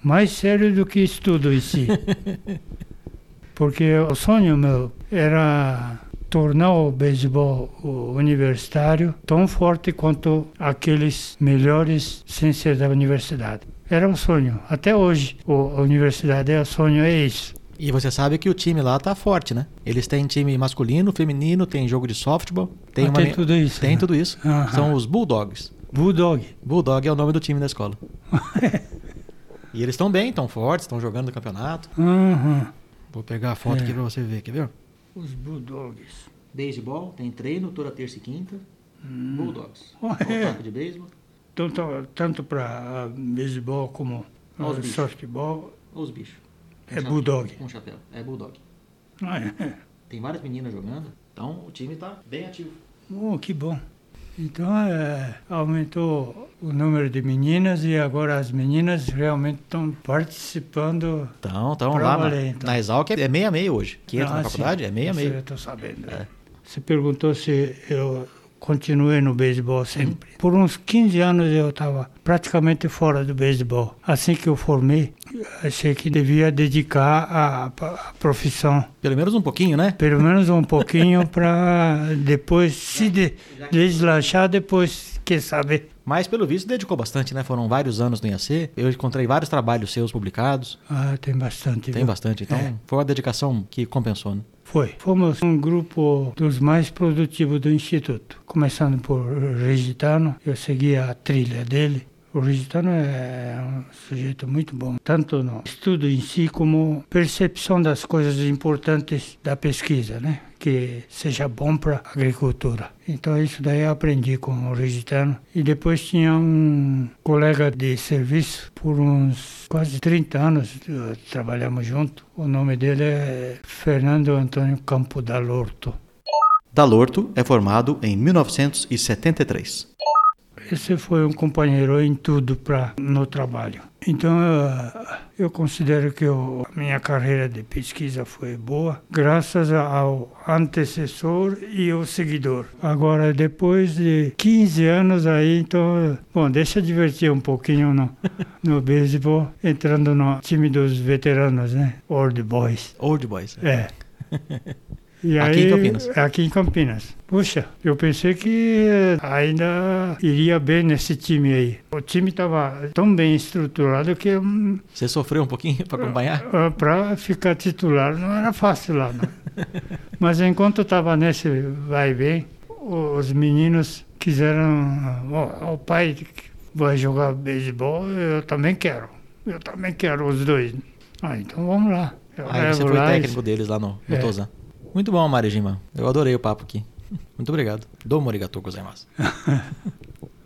mais sério do que estudo em si. Porque o sonho meu era tornar o beisebol universitário tão forte quanto aqueles melhores sem ser da universidade. Era o sonho. Até hoje, a universidade é o sonho, é isso.
E você sabe que o time lá tá forte, né? Eles têm time masculino, feminino, tem jogo de softball, tem
Ah,
uma
tem tudo isso,
Tem
né?
tudo isso. São os Bulldogs.
Bulldog.
Bulldog é o nome do time da escola. e eles estão bem, estão fortes, estão jogando no campeonato. Vou pegar a foto
É.
aqui pra você ver, quer ver?
Os Bulldogs.
Beisebol, tem treino toda terça e quinta. Bulldogs.
Oh, é.
De beisebol.
Tanto, tanto para beisebol como
os
ah,
bichos.
softball.
Os bichos.
É Bulldog.
Com chapéu. É Bulldog.
Ah, é.
Tem várias meninas jogando. Então o time tá bem ativo.
Oh, que bom. Então, é, aumentou o número de meninas e agora as meninas realmente estão participando.
Então,
Pra
lá
valer,
na,
então.
na Exalc é meia meia hoje. Que entra
Ah,
na faculdade
sim.
é meia
Isso
meia.
Eu estou sabendo. é. Você perguntou se eu continuei no beisebol sempre. Por uns 15 anos eu estava praticamente fora do beisebol. Assim que eu formei, achei que devia dedicar a, a profissão
Pelo menos um pouquinho, né?
pelo menos um pouquinho para depois se de, deslanchar depois quer saber
Mas pelo visto dedicou bastante, né? Foram vários anos no IAC. Eu encontrei vários trabalhos seus publicados.
ah tem bastante
Tem
viu?
bastante. Então
É.
foi uma dedicação que compensou, né?
Foi. Fomos um grupo dos mais produtivos do instituto. Começando por Regitano eu segui a trilha dele o Regitano é um sujeito muito bom, tanto no estudo em si como percepção das coisas importantes da pesquisa, né? Que seja bom para a agricultura. Então isso daí eu aprendi com o Regitano. E depois tinha um colega de serviço por uns quase 30 anos, eh, trabalhamos junto. O nome dele é Fernando Antônio Campo Dalorto.
Dalorto é formado em 1973.
Esse foi um companheiro em tudo para no trabalho. Então eh, eu considero que o- a minha carreira de pesquisa foi boa, graças ao antecessor e ao seguidor. Agora depois de 15 anos aí, então, bom, deixa eu divertir um pouquinho no no beisebol, entrando no time dos veteranos, né? Old Boys.
Old Boys.
É. E
Aqui
aí,
em Campinas.
Aqui em Campinas. Puxa, eu pensei que eh, ainda iria bem nesse time aí. O time estava tão bem estruturado que hum,
Você sofreu um pouquinho para acompanhar?
para ficar titular não era fácil lá. Mas enquanto estava nesse vai o- os meninos quiseram. "Ó, o pai vai jogar beisebol, eu também quero. Eu também quero os dois. Ah, então vamos lá. Eu
Aí você foi
lá e-
técnico deles lá no, no
É.
Tozan. Muito bom, Marijima. Eu adorei o papo aqui. Muito obrigado. Domo arigatou gozaimasu.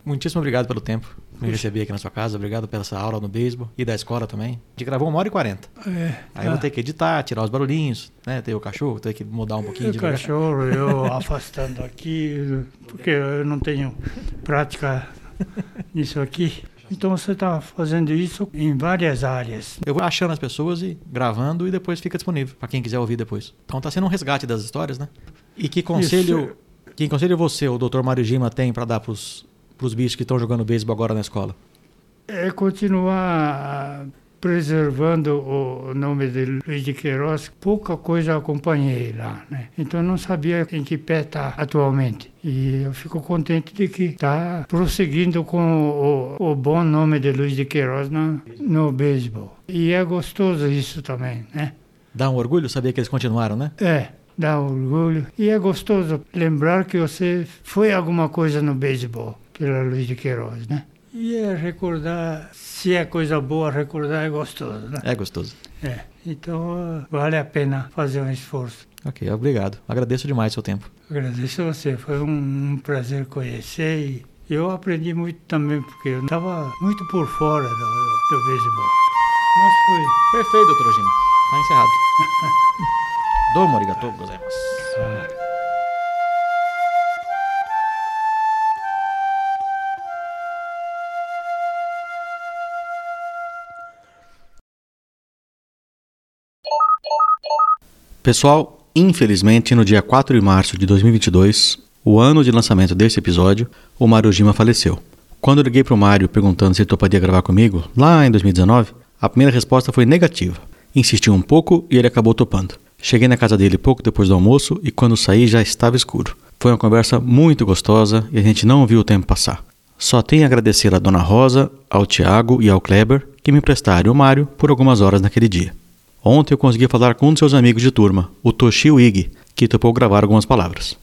Muitíssimo obrigado pelo tempo que me receber aqui na sua casa. Obrigado pela essa aula no beisebol e da escola também. A gente gravou uma hora e quarenta.
É,
Aí eu vou ter que editar, tirar os barulhinhos, né? Ter o cachorro, ter que mudar um pouquinho
O
de
cachorro, eu afastando aqui, porque eu não tenho prática nisso aqui. Então você está fazendo isso em várias áreas.
Eu vou achando as pessoas e gravando e depois fica disponível para quem quiser ouvir depois. Então tá sendo um resgate das histórias, né? E que conselho, que conselho você, o Dr. Mário Gima, tem para dar pros, pros bichos que estão jogando beisebol agora na escola?
É continuar preservando o nome de Luiz de Queiroz. Pouca coisa acompanhei lá, né? Então não sabia em que pé está atualmente. E eu fico contente de que está prosseguindo com o, o bom nome de Luiz de Queiroz no, no beisebol. E é gostoso isso também, né?
Dá um orgulho saber que eles continuaram, né?
É, dá orgulho. E é gostoso lembrar que você foi alguma coisa no beisebol, pela Luiz de Queiroz, né? E é recordar, se é coisa boa, recordar é gostoso, né?
É gostoso.
É, então vale a pena fazer um esforço.
Ok, obrigado. Agradeço demais o seu tempo.
Agradeço a você, foi um, um prazer conhecer e eu aprendi muito também, porque eu estava muito por fora do, do beisebol. Mas foi.
Perfeito, doutor Gima. Tá encerrado. Domo arigatou gozaimasu. Pessoal, infelizmente, no dia 4 de março de 2022, o ano de lançamento desse episódio, o Mário Gima faleceu. Quando eu liguei o Mário perguntando se ele toparia gravar comigo, lá em 2019, a primeira resposta foi negativa. Insisti um pouco e ele acabou topando. Cheguei na casa dele pouco depois do almoço e quando saí já estava escuro. Foi uma conversa muito gostosa e a gente não viu o tempo passar. Só tenho a agradecer à Dona Rosa, ao Tiago e ao Kleber que me emprestaram o Mário por algumas horas naquele dia. Ontem eu consegui falar com um de seus amigos de turma, o Toshio Ig, que topou gravar algumas palavras.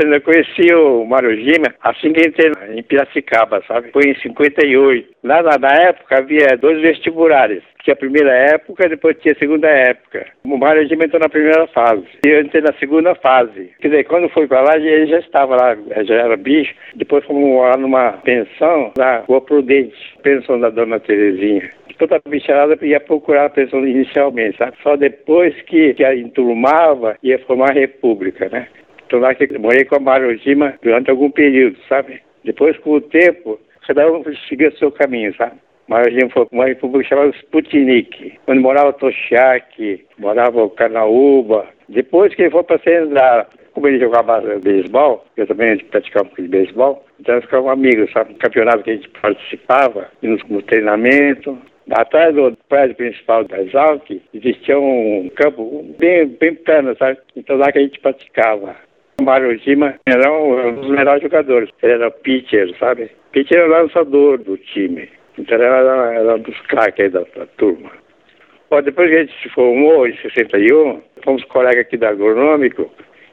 Fernando, eu conheci o Mário Gima assim que entrei em Piracicaba, sabe? Foi em 58. Lá na, na época havia dois vestibulares. Tinha a primeira época depois tinha a segunda época. O Mário Gima entrou na primeira fase. E eu entrei na segunda fase. Quer dizer, quando foi pra lá, ele já estava lá, já era bicho. Depois fomos morar numa pensão na Rua Prudente, pensão da Dona Terezinha toda a bicharada ia procurar a pensão inicialmente, sabe? Só depois que, que a enturmava ia formar a república, né? Então lá que morei com a Marujima durante algum período, sabe? Depois, com o tempo, cada um seguiu o seu caminho, sabe? Marujima foi uma república chamada Sputnik, onde morava Toshiaki, morava o Carnaúba. Depois que ele foi para Senzala, como ele jogava beisebol, eu também praticava um pouco de beisebol, então nós ficávamos amigos, sabe? No campeonato que a gente participava, no, no treinamento. Atrás do prédio principal da Exalc, existia um campo bem, bem plano, sabe? Então lá que a gente praticava. O Mário Gima era um, dos melhores jogadores. Ele era pitcher, sabe? Pitcher era o lançador do time. Então ele era, era um dos craques da, da turma. Bom, depois que a gente se formou, em 61, fomos colegas aqui da Agronômico,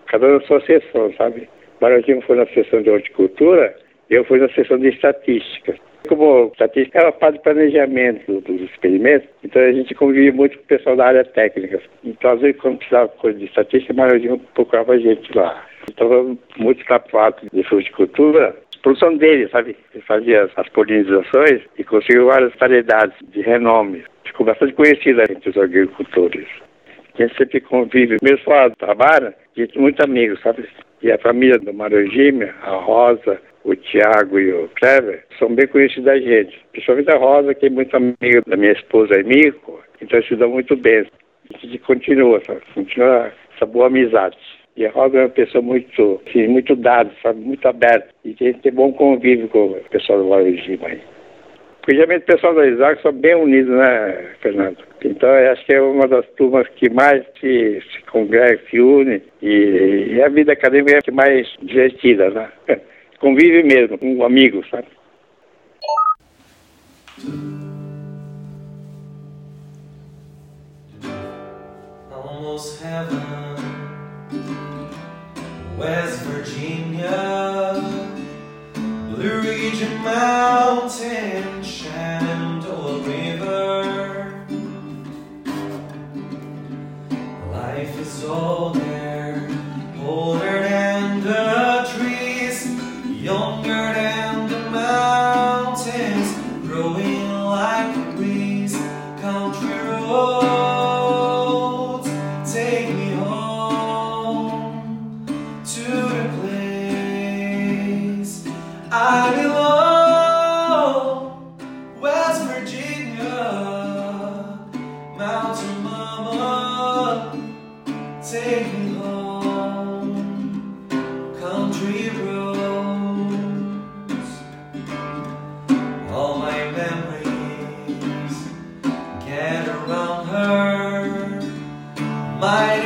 cada um na sua seção, sabe? O Mário Gima foi na seção de horticultura eu fui na seção de estatística. Como estatística era parte do planejamento dos experimentos, então a gente convivia muito com o pessoal da área técnica. Então, às vezes, quando precisava coisa de estatística, a maioria procurava a gente lá. Então, muito parte de fruticultura, produção dele, sabe? Ele fazia as, polinizações e conseguiu várias variedades de renome. Ficou bastante conhecida entre os agricultores. A gente sempre convive, mesmo fora do trabalho, gente muito amigo, sabe? E a família do Mário Gímea, a Rosa, o Tiago e o Clever, são bem conhecidos da gente. Principalmente a Rosa, que é muito amiga da minha esposa Mico, então se dão muito bem. A gente continua, sabe? Continua essa boa amizade. E a Rosa é uma pessoa muito, assim, muito dada, sabe? Muito aberta. E a gente tem bom convívio com o pessoal do Gímea aí. Porque geralmente o pessoal da Isaac são bem unidos, né, Fernando? Então, eu acho que é uma das turmas que mais se, se congrega, se une, e, e a vida acadêmica é mais divertida, né? Convive mesmo, com um amigo, sabe?
Almost heaven, West Virginia, Blue Ridge Mountain, Shenandoah River. Life is old there, my